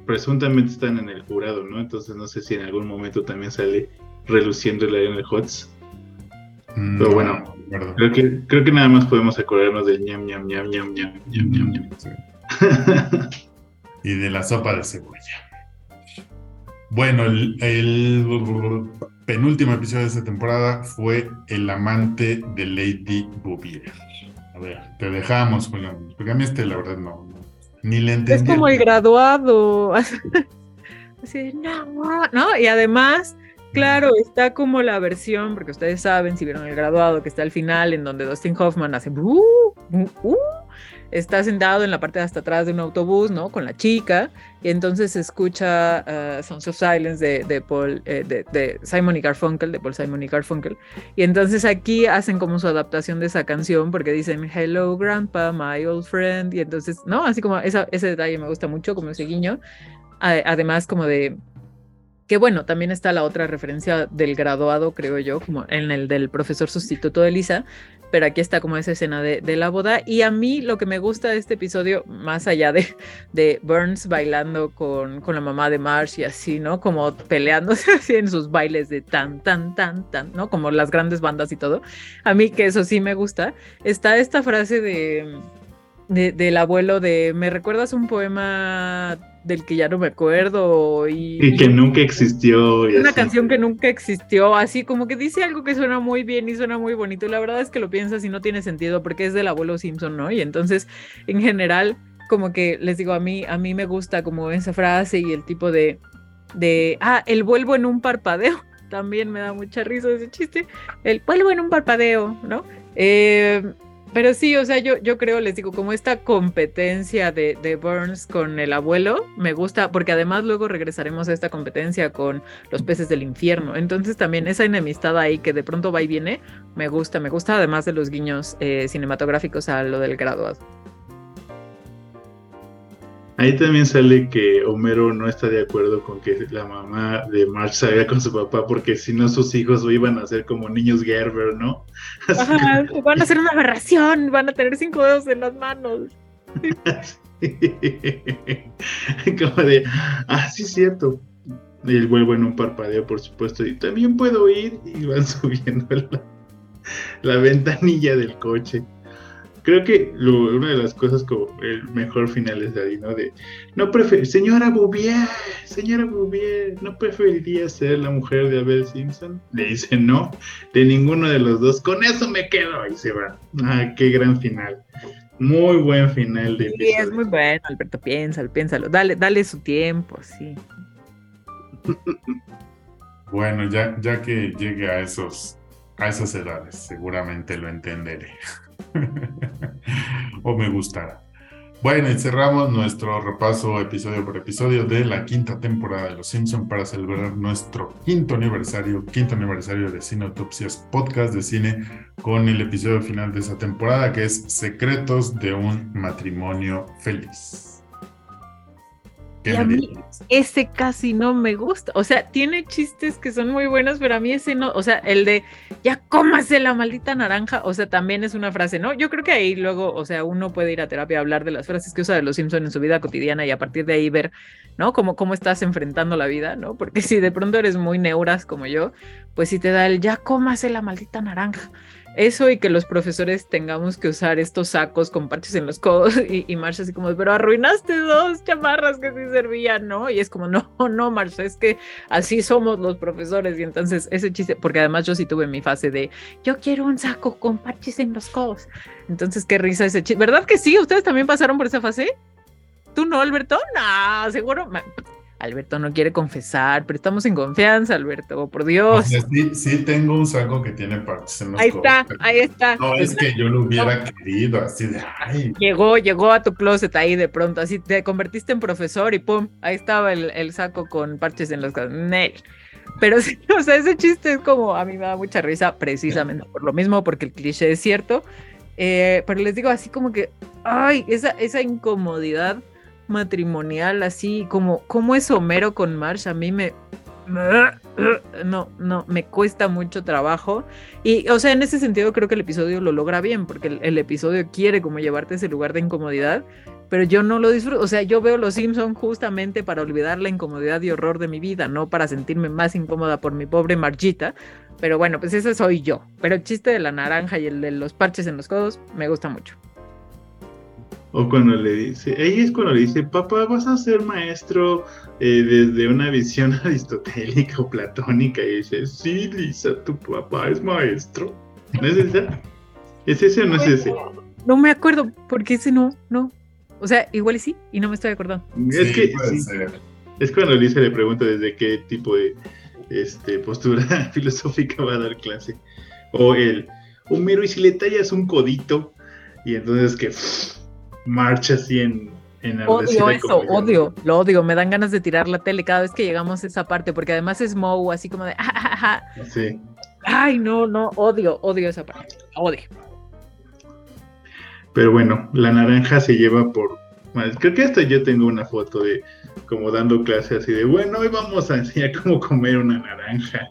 presuntamente están en el jurado, ¿no? Entonces no sé si en algún momento también sale reluciendo el Lionel Hutz. Mm, Pero bueno, creo que, creo que nada más podemos acordarnos del ñam ñam ñam ñam ñam ñam ñam ñam. y de la sopa de cebolla. Bueno, el, penúltimo episodio de esta temporada fue El amante de Lady Bouvier. A ver, te dejamos, Julián, porque a mí este la verdad no, ni le entendí. Es como el graduado. Así, no, no, y además, claro, está como la versión, porque ustedes saben, si vieron el graduado, que está al final, en donde Dustin Hoffman hace, uh, uh, está sentado en la parte de hasta atrás de un autobús, ¿no? Con la chica, y entonces escucha uh, Sons of Silence de, Paul, eh, de, de, Simon y Garfunkel, de Paul Simon y Garfunkel, y entonces aquí hacen como su adaptación de esa canción, porque dicen, Hello Grandpa, my old friend, y entonces, ¿no? Así como esa, ese detalle me gusta mucho, como ese guiño, además como de que bueno, también está la otra referencia del graduado, creo yo, como en el del profesor sustituto de Lisa, pero aquí está como esa escena de, la boda. Y a mí lo que me gusta de este episodio, más allá de, de Burns bailando con, con la mamá de Marsh y así, ¿no? Como peleándose así en sus bailes de tan, tan, tan, tan, ¿no? Como las grandes bandas y todo. A mí que eso sí me gusta. Está esta frase de del abuelo de me recuerdas un poema del que ya no me acuerdo y, que nunca existió. una canción que nunca existió, así como que dice algo que suena muy bien y suena muy bonito. Y la verdad es que lo piensas y no tiene sentido porque es del abuelo Simpson, ¿no? Y entonces, en general, como que les digo, a mí, a mí me gusta como esa frase y el tipo de, de, ah, el vuelvo en un parpadeo. También me da mucha risa ese chiste. El vuelvo en un parpadeo, ¿no? Eh, pero sí, o sea, yo, yo creo, les digo, como esta competencia de, de, Burns con el abuelo, me gusta, porque además luego regresaremos a esta competencia con los peces del infierno. Entonces también esa enemistad ahí que de pronto va y viene, me gusta, me gusta además de los guiños eh, cinematográficos a lo del graduado. Ahí también sale que Homero no está de acuerdo con que la mamá de Marge salga con su papá, porque si no sus hijos iban a ser como niños Gerber, ¿no? van a ser una aberración, van a tener cinco dedos en las manos. como de, ah, sí es cierto. Y el vuelvo en un parpadeo, por supuesto, y también puedo ir, y van subiendo la ventanilla del coche creo que una de las cosas como el mejor final es ahí, ¿no? De, no prefer señora Bouvier, señora Bouvier, ¿no preferiría ser la mujer de Abel Simpson? Le dice no, de ninguno de los dos, con eso me quedo y se va. Ah, qué gran final. Muy buen final de Sí, es muy bueno, Alberto, piénsalo, piénsalo, dale, dale su tiempo, sí. bueno, ya, ya que llegue a esos a esas edades, seguramente lo entenderé. o me gustará. Bueno, y cerramos nuestro repaso episodio por episodio de la quinta temporada de Los Simpson para celebrar nuestro quinto aniversario, quinto aniversario de Cine Autopsias Podcast de Cine con el episodio final de esa temporada que es Secretos de un matrimonio feliz a mí ese casi no me gusta. O sea, tiene chistes que son muy buenos, pero a mí ese no. O sea, el de ya cómase la maldita naranja. O sea, también es una frase, ¿no? Yo creo que ahí luego, o sea, uno puede ir a terapia a hablar de las frases que usa de los Simpson en su vida cotidiana y a partir de ahí ver, ¿no? Cómo, cómo estás enfrentando la vida, ¿no? Porque si de pronto eres muy neuras como yo, pues si te da el ya cómase la maldita naranja eso y que los profesores tengamos que usar estos sacos con parches en los codos y, y Marcia así como, pero arruinaste dos chamarras que sí servían, ¿no? Y es como, no, no, Marcia, es que así somos los profesores y entonces ese chiste, porque además yo sí tuve mi fase de, yo quiero un saco con parches en los codos. Entonces, qué risa ese chiste. ¿Verdad que sí? ¿Ustedes también pasaron por esa fase? ¿Tú no, Alberto? No, seguro. Alberto no quiere confesar, pero estamos en confianza, Alberto, por Dios. sí, sí, tengo un saco que tiene partes en los Ahí está, ahí está. No, es que yo lo hubiera querido, así de, ay. Llegó, llegó a tu closet ahí de pronto, así te convertiste en profesor y pum, ahí estaba el, saco con parches en los Nel. Pero sí, o sea, ese chiste es como, a mí me da mucha risa precisamente por lo mismo, porque el cliché es cierto. Eh, pero les digo así como que, ay, esa, esa incomodidad matrimonial, así como, como es Homero con Marsh, a mí me, no, no, me cuesta mucho trabajo. Y, o sea, en ese sentido creo que el episodio lo logra bien, porque el, episodio quiere como llevarte a ese lugar de incomodidad, pero yo no lo disfruto. O sea, yo veo Los Simpson justamente para olvidar la incomodidad y horror de mi vida, no para sentirme más incómoda por mi pobre Margita. Pero bueno, pues ese soy yo. Pero el chiste de la naranja y el de los parches en los codos me gusta mucho. O cuando le dice, ella es cuando le dice, papá, vas a ser maestro eh, desde una visión aristotélica o platónica. Y dice, sí, Lisa, tu papá es maestro. ¿No es ese? ¿Es ese o no es ese? No me acuerdo, porque ese no, no. O sea, igual sí, y no me estoy acordando. Es que es cuando Lisa le pregunta desde qué tipo de este, postura filosófica va a dar clase. O el, Homero, y si le tallas un codito, y entonces que marcha así en, en Odio eso, odio, lo odio. Me dan ganas de tirar la tele cada vez que llegamos a esa parte, porque además es Moe, así como de. Sí. Ay, no, no, odio, odio esa parte. Odio. Pero bueno, la naranja se lleva por. Creo que hasta yo tengo una foto de como dando clase así de, bueno, hoy vamos a enseñar cómo comer una naranja.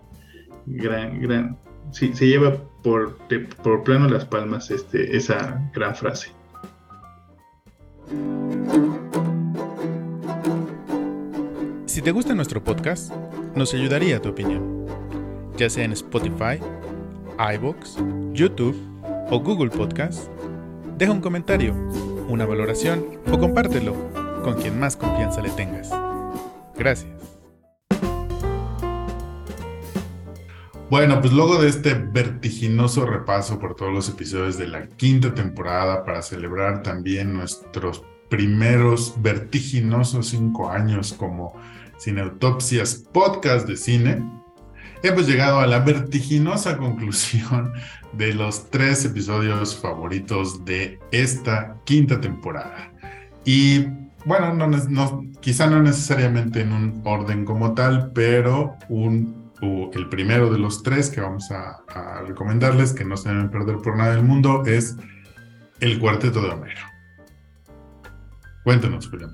Gran, gran. Sí, se lleva por, por plano las palmas este, esa gran frase. Si te gusta nuestro podcast, nos ayudaría tu opinión, ya sea en Spotify, iBox, YouTube o Google Podcast. Deja un comentario una valoración o compártelo con quien más confianza le tengas. Gracias. Bueno, pues luego de este vertiginoso repaso por todos los episodios de la quinta temporada para celebrar también nuestros primeros vertiginosos cinco años como Cineautopsias Podcast de Cine, hemos llegado a la vertiginosa conclusión de los tres episodios favoritos de esta quinta temporada. Y bueno, no, quizá no necesariamente en un orden como tal, pero un, el primero de los tres que vamos a, recomendarles, que no se deben perder por nada del mundo, es El Cuarteto de Homero. Cuéntanos, Julia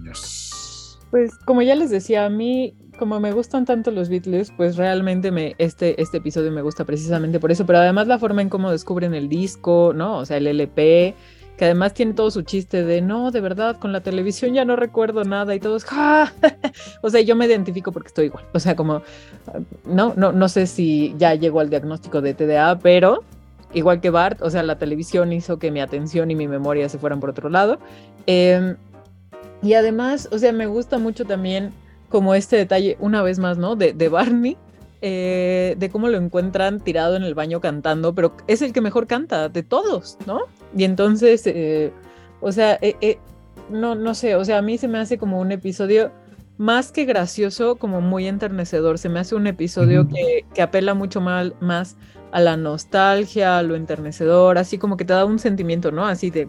Pues como ya les decía, a mí, como me gustan tanto los Beatles, pues realmente me, este, este episodio me gusta precisamente por eso, pero además la forma en cómo descubren el disco, ¿no? O sea, el LP, que además tiene todo su chiste de, no, de verdad, con la televisión ya no recuerdo nada y todos, ¡ja! o sea, yo me identifico porque estoy igual, o sea, como, no, no, no sé si ya llegó al diagnóstico de TDA, pero igual que Bart, o sea, la televisión hizo que mi atención y mi memoria se fueran por otro lado. Eh, y además, o sea, me gusta mucho también como este detalle, una vez más, ¿no? De, de Barney, eh, de cómo lo encuentran tirado en el baño cantando, pero es el que mejor canta de todos, ¿no? Y entonces, eh, o sea, eh, no, no sé, o sea, a mí se me hace como un episodio más que gracioso, como muy enternecedor. Se me hace un episodio que, que, apela mucho más, más a la nostalgia, a lo enternecedor, así como que te da un sentimiento, ¿no? Así de,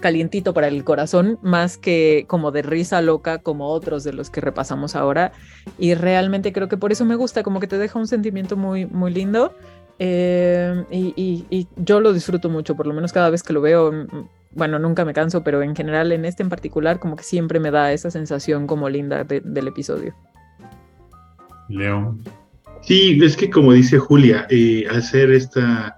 calientito para el corazón, más que como de risa loca como otros de los que repasamos ahora. Y realmente creo que por eso me gusta, como que te deja un sentimiento muy, muy lindo. Eh, y, yo lo disfruto mucho, por lo menos cada vez que lo veo, mm, bueno, nunca me canso, pero en general en este en particular como que siempre me da esa sensación como linda del episodio. Leo. Sí, es que como dice Julia, eh, hacer esta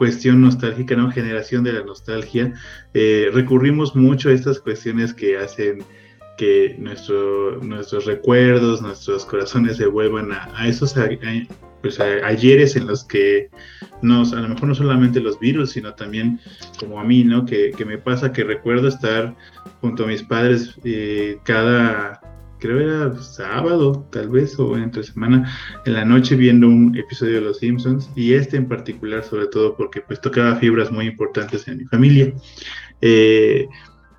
cuestión nostálgica, ¿no? Generación de la nostalgia. Eh, recurrimos mucho a estas cuestiones que hacen que nuestro, nuestros recuerdos, nuestros corazones se vuelvan a, esos pues ayeres en los que nos, a lo mejor no solamente los virus, sino también como a mí, ¿no? Que, que me pasa que recuerdo estar junto a mis padres eh, cada creo era sábado, tal vez, o entre semana, en la noche viendo un episodio de Los Simpsons, y este en particular, sobre todo porque pues tocaba fibras muy importantes en mi familia. Eh,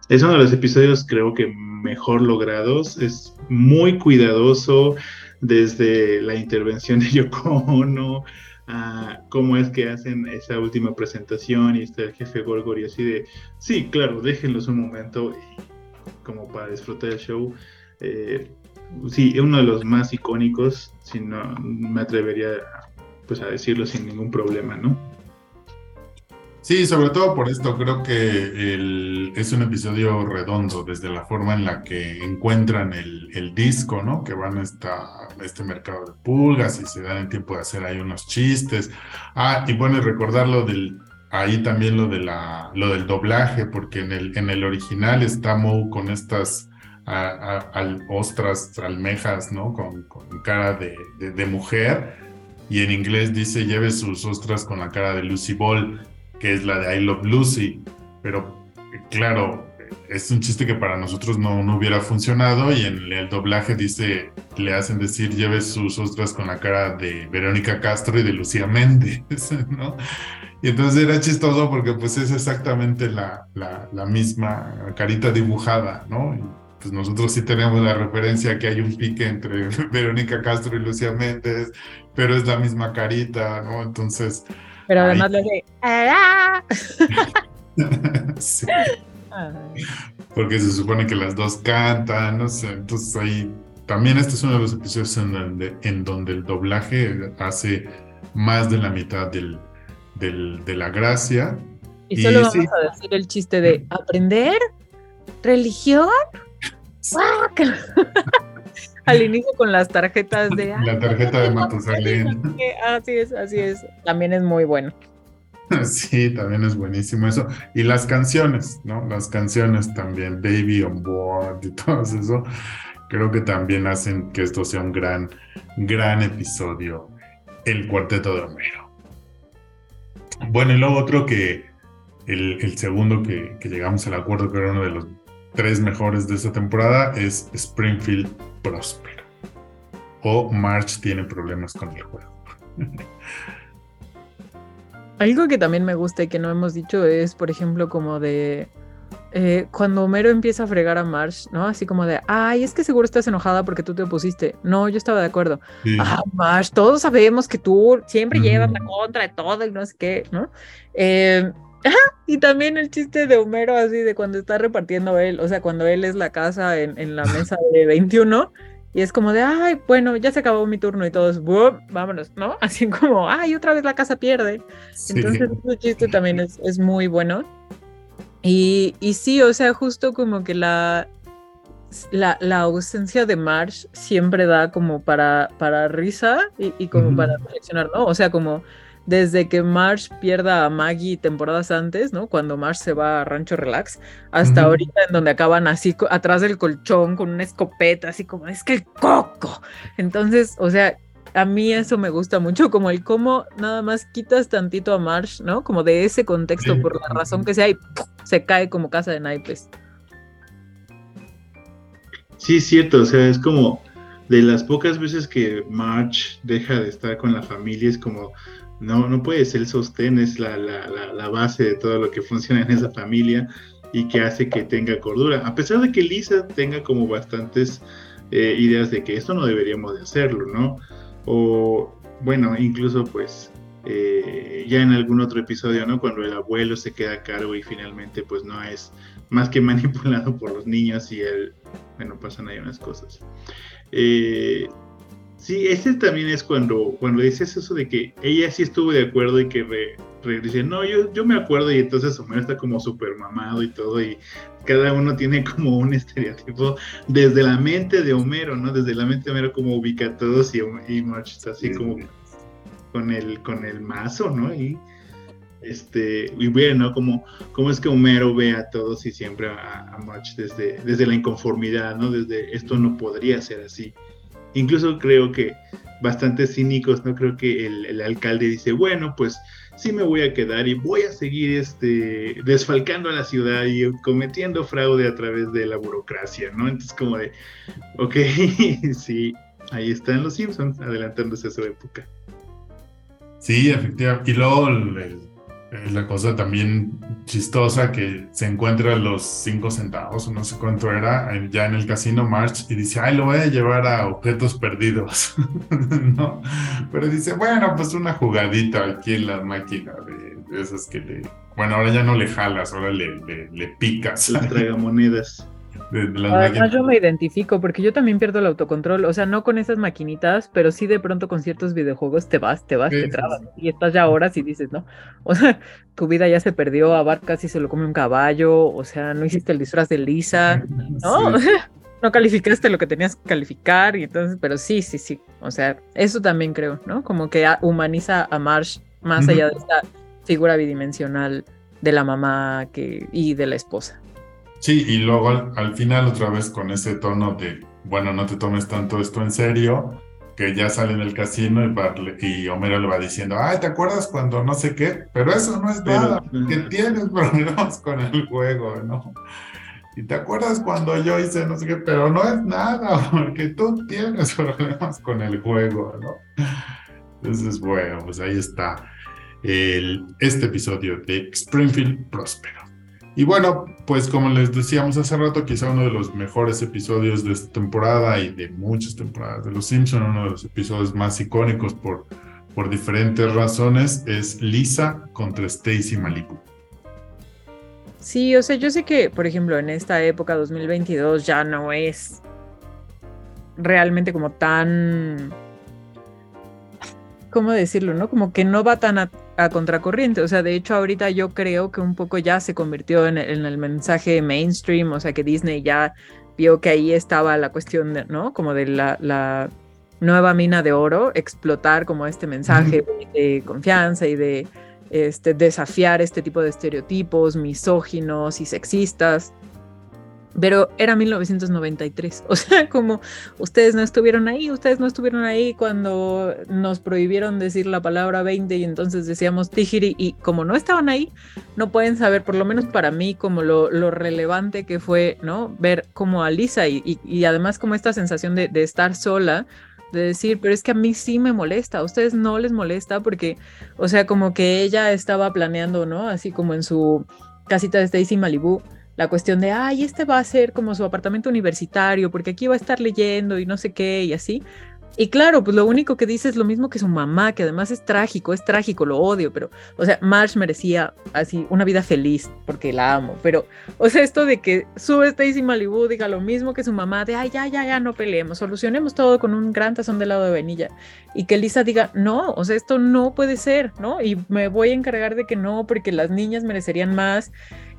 es uno de los episodios creo que mejor logrados, es muy cuidadoso desde la intervención de Yoko Ono, a cómo es que hacen esa última presentación y está el jefe Gorgor y así de, sí, claro, déjenlos un momento como para disfrutar el show. Eh, sí, uno de los más icónicos, si no me atrevería pues, a decirlo sin ningún problema, ¿no? Sí, sobre todo por esto creo que es un episodio redondo, desde la forma en la que encuentran el, disco, ¿no? Que van a, esta, este mercado de pulgas y se dan el tiempo de hacer ahí unos chistes. Ah, y bueno, recordar lo del, ahí también lo, de la, lo del doblaje, porque en el, en el original está Moe con estas al, ostras, almejas, ¿no? Con, cara de, mujer. Y en inglés dice, lleve sus ostras con la cara de Lucy Ball, que es la de I Love Lucy. Pero claro, es un chiste que para nosotros no, no hubiera funcionado y en el doblaje dice, le hacen decir, lleve sus ostras con la cara de Verónica Castro y de Lucía Méndez, ¿no? Y entonces era chistoso porque pues es exactamente la, la misma carita dibujada, ¿no? Pues nosotros sí tenemos la referencia que hay un pique entre Verónica Castro y Lucía Méndez, pero es la misma carita, ¿no? Entonces... Pero además le de... sí. Porque se supone que las dos cantan, no sé, entonces ahí... También este es uno de los episodios en donde, en donde el doblaje hace más de la mitad del, del, de la gracia. Y solo vamos a decir el chiste de aprender religión Al inicio con las tarjetas de... La tarjeta de Matusalén. Así es, así es. También es muy bueno. Sí, también es buenísimo eso. Y las canciones, ¿no? Las canciones también, Baby on Board y todo eso, creo que también hacen que esto sea un gran, gran episodio, el cuarteto de Homero. Bueno, y luego otro que el, segundo que, que, llegamos al acuerdo que era uno de los tres mejores de esta temporada es Springfield Próspero. O March tiene problemas con el juego. Algo que también me gusta y que no hemos dicho es, por ejemplo, como de eh, cuando Homero empieza a fregar a Marsh, ¿no? Así como de, ay, es que seguro estás enojada porque tú te opusiste. No, yo estaba de acuerdo. Ah, Marsh, todos sabemos que tú siempre llevas la contra de todo y no sé qué, ¿no? Eh, y también el chiste de Homero, así de cuando está repartiendo él, o sea, cuando él es la casa en, la mesa de 21, y es como de, ay, bueno, ya se acabó mi turno y todos, vámonos, ¿no? Así como, ay, otra vez la casa pierde. Entonces, ese chiste también es, es muy bueno. Y, y, sí, o sea, justo como que la, la, la, ausencia de Marsh siempre da como para, para risa y, y como para reflexionar, ¿no? O sea, como desde que Marsh pierda a Maggie temporadas antes, ¿no? Cuando Marsh se va a Rancho Relax, hasta ahorita en donde acaban así atrás del colchón con una escopeta, así como, es que el coco. Entonces, o sea, a mí eso me gusta mucho, como el cómo nada más quitas tantito a Marsh, ¿no? Como de ese contexto, por la razón que sea, y se cae como casa de naipes. Sí, cierto, o sea, es como de las pocas veces que March deja de estar con la familia, es como, no, no puede ser el sostén, es la, la, base de todo lo que funciona en esa familia y que hace que tenga cordura. A pesar de que Lisa tenga como bastantes eh, ideas de que esto no deberíamos de hacerlo, ¿no? O, bueno, incluso pues eh, ya en algún otro episodio, ¿no? Cuando el abuelo se queda a cargo y finalmente pues no es más que manipulado por los niños y él, bueno, pasan ahí unas cosas. Eh, Sí, ese también es cuando, cuando dices eso de que ella sí estuvo de acuerdo y que re, dice, no, yo, yo me acuerdo y entonces Homero está como súper mamado y todo y cada uno tiene como un estereotipo desde la mente de Homero, ¿no? Desde la mente de Homero como ubica a todos y, y March está así como con el, con el mazo, ¿no? Y este, y bueno, ¿no? Como, como es que Homero ve a todos y siempre a, a March desde, desde la inconformidad, ¿no? Desde esto no podría ser así. Incluso creo que bastante cínicos, ¿no? Creo que el, alcalde dice, bueno, pues sí me voy a quedar y voy a seguir este, desfalcando a la ciudad y cometiendo fraude a través de la burocracia, ¿no? Entonces como de, ok, sí, ahí están los Simpsons adelantándose a su época. Sí, efectivamente. Y luego la cosa también chistosa que se encuentra los cinco centavos o no sé cuánto era ya en el casino March y dice, ay, lo voy a llevar a objetos perdidos, ¿no? Pero dice, bueno, pues una jugadita aquí en la máquina de, esas que le... Bueno, ahora ya no le jalas, ahora le, le, le picas. Las. Además, yo me identifico porque yo también pierdo el autocontrol, o sea, no con esas maquinitas, pero sí de pronto con ciertos videojuegos te vas, te vas, te trabas y estás ya horas y dices, ¿no? O sea, tu vida ya se perdió, a Bart casi se lo come un caballo, o sea, no hiciste el disfraz de Lisa, ¿no? no calificaste lo que tenías que calificar y entonces, pero sí, sí, sí, o sea, eso también creo, ¿no? Como que humaniza a Marsh más allá de esta figura bidimensional de la mamá que, y de la esposa. Sí, y luego al, final otra vez con ese tono de, bueno, no te tomes tanto esto en serio, que ya sale en el casino y, y Homero le va diciendo, ay, ¿te acuerdas cuando no sé qué? Pero eso no es nada, que tienes problemas con el juego, ¿no? Y te acuerdas cuando yo hice no sé qué, pero no es nada, porque tú tienes problemas con el juego, ¿no? Entonces, bueno, pues ahí está el, este episodio de Springfield Próspero. Y bueno, pues como les decíamos hace rato, quizá uno de los mejores episodios de esta temporada y de muchas temporadas de Los Simpson, uno de los episodios más icónicos por, por diferentes razones, es Lisa contra Stacy Malibu. Sí, o sea, yo sé que, por ejemplo, en esta época 2022 ya no es realmente como tan ¿cómo decirlo? ¿No? Como que no va tan a, contracorriente. O sea, de hecho, ahorita yo creo que un poco ya se convirtió en, el mensaje mainstream, o sea, que Disney ya vio que ahí estaba la cuestión, de, ¿no? Como de la, nueva mina de oro, explotar como este mensaje de, confianza y de este, desafiar este tipo de estereotipos misóginos y sexistas. Pero era 1993. O sea, como ustedes no estuvieron ahí, ustedes no estuvieron ahí cuando nos prohibieron decir la palabra 20 y entonces decíamos Tijiri y como no estaban ahí, no pueden saber, por lo menos para mí, como lo, lo relevante que fue, ¿no? Ver como a Lisa y, y, además como esta sensación de, de estar sola de decir, pero es que a mí sí me molesta, a ustedes no les molesta porque, o sea, como que ella estaba planeando, ¿no? Así como en su casita de Stacy Malibu, la cuestión de, ay, este va a ser como su apartamento universitario, porque aquí va a estar leyendo y no sé qué, y así. Y claro, pues lo único que dice es lo mismo que su mamá, que además es trágico, es trágico, lo odio, pero, o sea, Marsh merecía así una vida feliz porque la amo, pero, o sea, esto de que sube Stacy Malibu diga lo mismo que su mamá, de, ay, ya, ya, ya, no peleemos, solucionemos todo con un gran tazón de helado de vainilla, y que Lisa diga, no, o sea, esto no puede ser, ¿no? Y me voy a encargar de que no, porque las niñas merecerían más,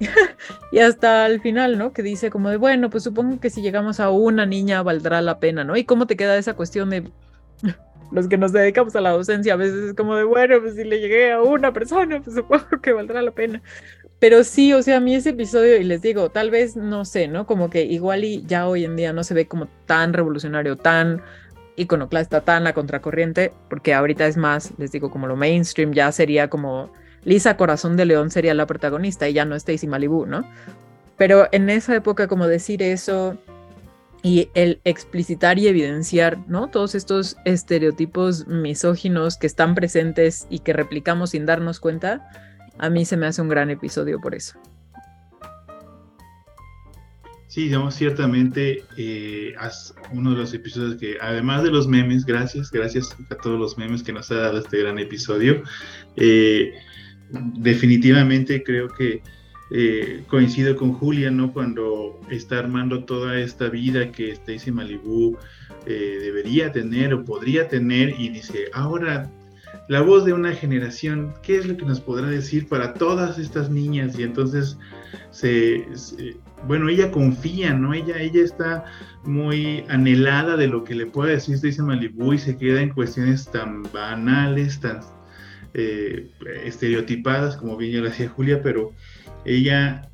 y hasta el final, ¿no? Que dice como de, bueno, pues supongo que si llegamos a una niña valdrá la pena, ¿no? ¿Y cómo te queda esa cuestión de los que nos dedicamos a la docencia? A veces es como de, bueno, pues si le llegué a una persona, pues supongo que valdrá la pena. Pero sí, o sea, a mí ese episodio, y les digo, tal vez, no sé, ¿no? Como que igual y ya hoy en día no se ve como tan revolucionario, tan iconoclasta, tan a contracorriente, porque ahorita es más, les digo, como lo mainstream ya sería como Lisa Corazón de León sería la protagonista y ya no Stacy Malibu, ¿no? Pero en esa época como decir eso y el explicitar y evidenciar, ¿no? Todos estos estereotipos misóginos que están presentes y que replicamos sin darnos cuenta, a mí se me hace un gran episodio por eso. Sí, digamos, ciertamente eh, uno de los episodios que, además de los memes, gracias, gracias a todos los memes que nos ha dado este gran episodio, eh, definitivamente creo que eh, coincido con Julia, ¿no? Cuando está armando toda esta vida que Stacy Malibu eh, debería tener o podría tener y dice, ahora la voz de una generación, ¿qué es lo que nos podrá decir para todas estas niñas? Y entonces, se, bueno, ella confía, ¿no? Ella, ella está muy anhelada de lo que le puede decir Stacy Malibu y se queda en cuestiones tan banales, tan eh, estereotipadas, como bien ya lo decía Julia, pero ella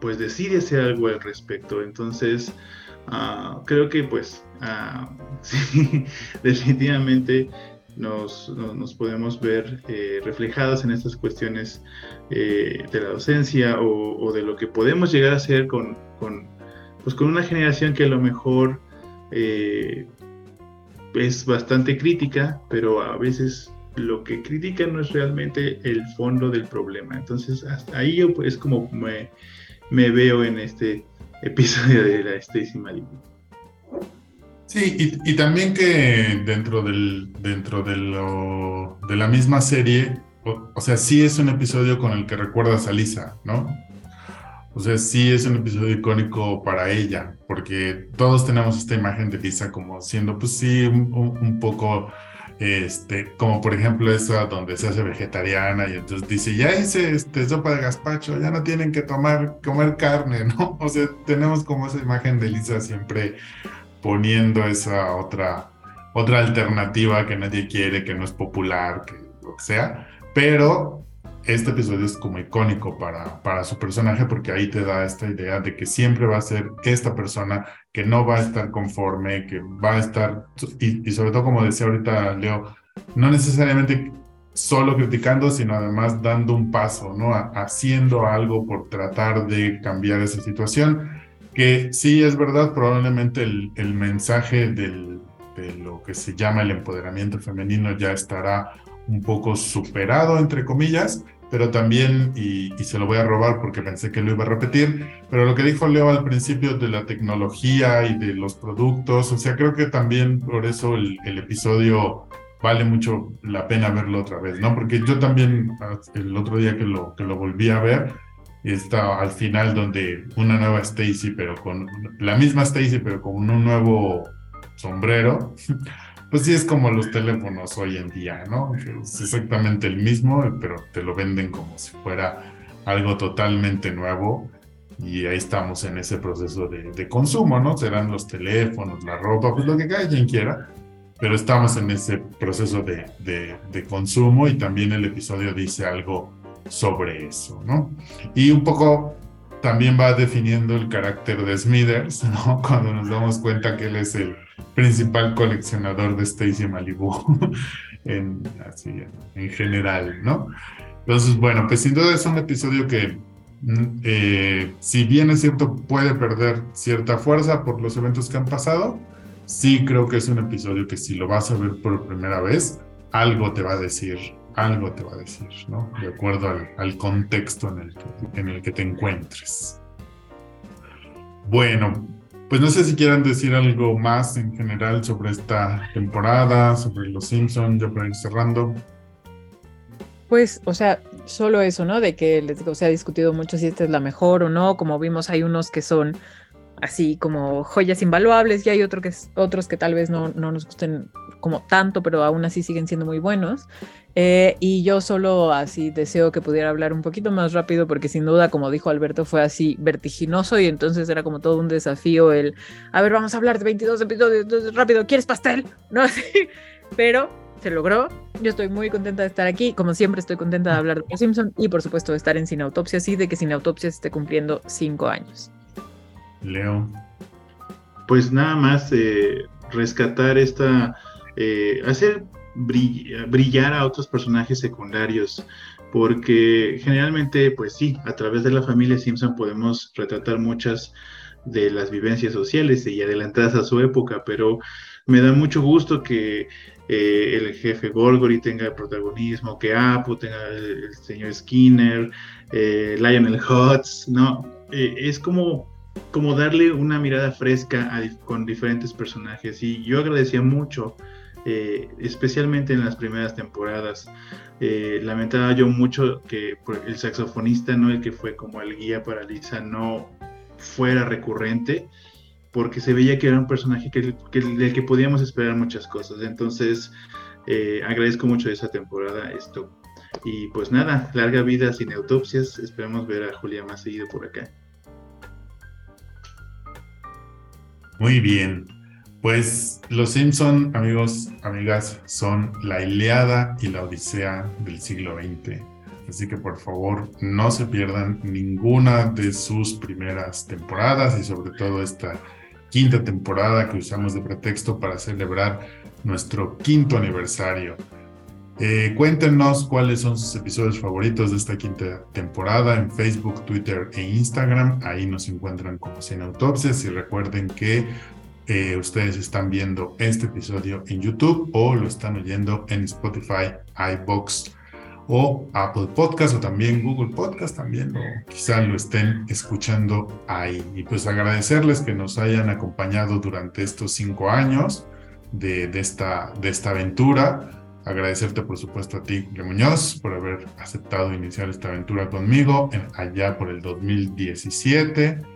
pues decide hacer algo al respecto. Entonces, ah, creo que pues uh, sí, definitivamente nos, nos, podemos ver eh, reflejados en estas cuestiones eh, de la docencia o, de lo que podemos llegar a hacer con, con, pues, con una generación que a lo mejor es bastante crítica, pero a veces lo que critican no es realmente el fondo del problema. Entonces, ahí yo pues como me, veo en este episodio de la Stacy Malibu. Sí, y, también que dentro, del, dentro de, lo, de la misma serie, o, sea, sí es un episodio con el que recuerdas a Lisa, ¿no? O sea, sí es un episodio icónico para ella, porque todos tenemos esta imagen de Lisa como siendo, pues sí, un poco este, como por ejemplo esa donde se hace vegetariana y entonces dice, ya hice este, sopa de gazpacho, ya no tienen que tomar, comer carne, ¿no? O sea, tenemos como esa imagen de Lisa siempre poniendo esa otra, otra alternativa que nadie quiere, que no es popular, que lo que sea, pero este episodio es como icónico para, para su personaje porque ahí te da esta idea de que siempre va a ser esta persona que no va a estar conforme, que va a estar, y, sobre todo como decía ahorita Leo, no necesariamente solo criticando, sino además dando un paso, ¿no? haciendo algo por tratar de cambiar esa situación, que sí es verdad, probablemente el, el mensaje del, de lo que se llama el empoderamiento femenino ya estará un poco superado, entre comillas, pero también, y, se lo voy a robar porque pensé que lo iba a repetir, pero lo que dijo Leo al principio de la tecnología y de los productos, o sea, creo que también por eso el, episodio vale mucho la pena verlo otra vez, ¿no? Porque yo también el otro día que lo, que lo volví a ver, está al final donde una nueva Stacy, pero con la misma Stacy, pero con un nuevo sombrero, pues sí es como los teléfonos hoy en día, ¿no? Es exactamente el mismo, pero te lo venden como si fuera algo totalmente nuevo y ahí estamos en ese proceso de, consumo, ¿no? Serán los teléfonos, la ropa, pues lo que cada quien quiera, pero estamos en ese proceso de, de, consumo y también el episodio dice algo sobre eso, ¿no? Y un poco también va definiendo el carácter de Smithers, ¿no? Cuando nos damos cuenta que él es el principal coleccionador de Stacy Malibu en, así, en general, ¿no? Entonces, bueno, pues sin duda es un episodio que, mm, eh, si bien es cierto, puede perder cierta fuerza por los eventos que han pasado, sí creo que es un episodio que si lo vas a ver por primera vez, algo te va a decir, algo te va a decir, ¿no? De acuerdo al, contexto en el, que, en el que te encuentres. Bueno, pues no sé si quieran decir algo más en general sobre esta temporada, sobre Los Simpsons, ya para ir cerrando. Pues, o sea, solo eso, ¿no? De que les digo, se ha discutido mucho si esta es la mejor o no. Como vimos, hay unos que son así como joyas invaluables y hay otro que otros que tal vez no, no nos gusten como tanto, pero aún así siguen siendo muy buenos. Eh, y yo solo así deseo que pudiera hablar un poquito más rápido porque sin duda, como dijo Alberto, fue así vertiginoso y entonces era como todo un desafío el, a ver, vamos a hablar de 22 episodios rápido, ¿quieres pastel? ¿No? Pero se logró. Yo estoy muy contenta de estar aquí. Como siempre, estoy contenta de hablar de Los Simpson y, por supuesto, de estar en Sin Autopsias y de que Sin Autopsias esté cumpliendo cinco años. Leo. Pues nada más eh, rescatar esta, eh, hacer brillar a otros personajes secundarios, porque generalmente, pues sí, a través de la familia Simpson podemos retratar muchas de las vivencias sociales y adelantadas a su época, pero me da mucho gusto que eh, el jefe Gorgory tenga protagonismo, que Apu tenga el, señor Skinner, eh, Lionel Hutz, ¿no? Eh, es como, como darle una mirada fresca con diferentes personajes y yo agradecía mucho eh, especialmente en las primeras temporadas. Eh, lamentaba yo mucho que el saxofonista, ¿no? el que fue como el guía para Lisa, no fuera recurrente, porque se veía que era un personaje que, del que podíamos esperar muchas cosas. Entonces, eh, agradezco mucho esa temporada esto. Y pues nada, larga vida sin autopsias. Esperamos ver a Julia más seguido por acá. Muy bien. Pues los Simpson, amigos, amigas, son la Iliada y la Odisea del siglo XX. Así que por favor no se pierdan ninguna de sus primeras temporadas y sobre todo esta quinta temporada que usamos de pretexto para celebrar nuestro quinto aniversario. Eh, cuéntenos cuáles son sus episodios favoritos de esta quinta temporada en Facebook, Twitter e Instagram. Ahí nos encuentran como Sin Autopsias y recuerden que eh, ustedes están viendo este episodio en YouTube o lo están oyendo en Spotify, iBox o Apple Podcast o también Google Podcast también o quizá lo estén escuchando ahí. Y pues agradecerles que nos hayan acompañado durante estos cinco años de, esta, de esta aventura. Agradecerte por supuesto a ti, Le Muñoz, por haber aceptado iniciar esta aventura conmigo allá por el 2017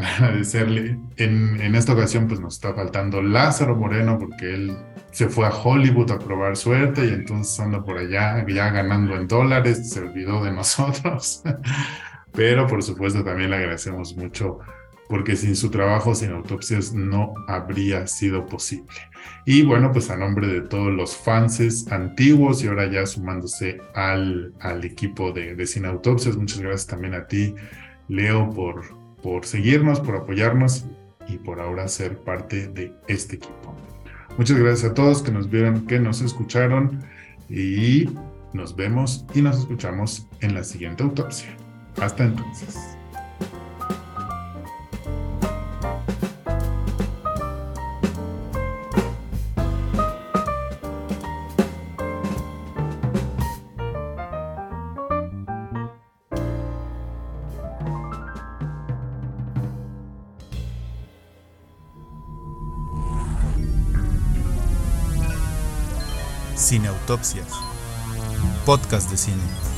agradecerle. En, en, esta ocasión, pues nos está faltando Lázaro Moreno, porque él se fue a Hollywood a probar suerte y entonces anda por allá ya ganando en dólares, se olvidó de nosotros. Pero por supuesto también le agradecemos mucho porque sin su trabajo, sin autopsias, no habría sido posible. Y bueno, pues a nombre de todos los fans antiguos y ahora ya sumándose al, al equipo de, de Sin Autopsias, muchas gracias también a ti, Leo, por, por seguirnos, por apoyarnos y por ahora ser parte de este equipo. Muchas gracias a todos que nos vieron, que nos escucharon y nos vemos y nos escuchamos en la siguiente autopsia. Hasta entonces. Autopsias, podcast de cine.